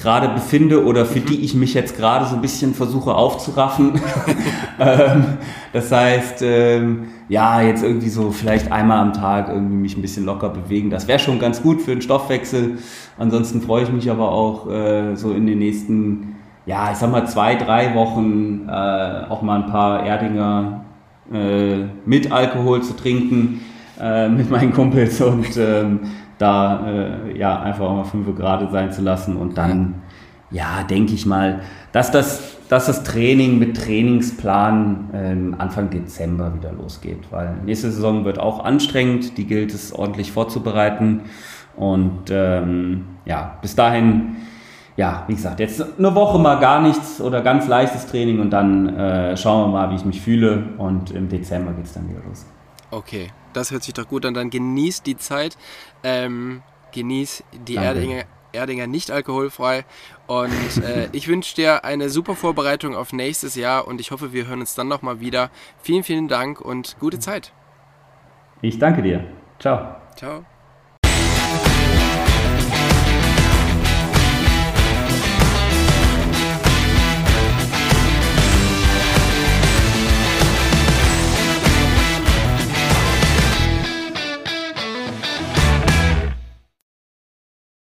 gerade befinde oder für die ich mich jetzt gerade so ein bisschen versuche aufzuraffen. ähm, das heißt, ähm, ja, jetzt irgendwie so vielleicht einmal am Tag irgendwie mich ein bisschen locker bewegen. Das wäre schon ganz gut für den Stoffwechsel. Ansonsten freue ich mich aber auch äh, so in den nächsten ja, ich sag mal zwei, drei Wochen äh, auch mal ein paar Erdinger äh, mit Alkohol zu trinken mit meinen Kumpels und ähm, da äh, ja einfach mal fünf Grad sein zu lassen und dann ja denke ich mal, dass das, dass das Training mit Trainingsplan ähm, Anfang Dezember wieder losgeht, weil nächste Saison wird auch anstrengend, die gilt es ordentlich vorzubereiten und ähm, ja bis dahin ja, wie gesagt, jetzt eine Woche mal gar nichts oder ganz leichtes Training und dann äh, schauen wir mal, wie ich mich fühle und im Dezember geht es dann wieder los. Okay, das hört sich doch gut an. Dann genießt die Zeit, ähm, genieß die Erdinger, Erdinger nicht alkoholfrei und äh, ich wünsche dir eine super Vorbereitung auf nächstes Jahr und ich hoffe, wir hören uns dann nochmal wieder. Vielen, vielen Dank und gute Zeit. Ich danke dir. Ciao. Ciao.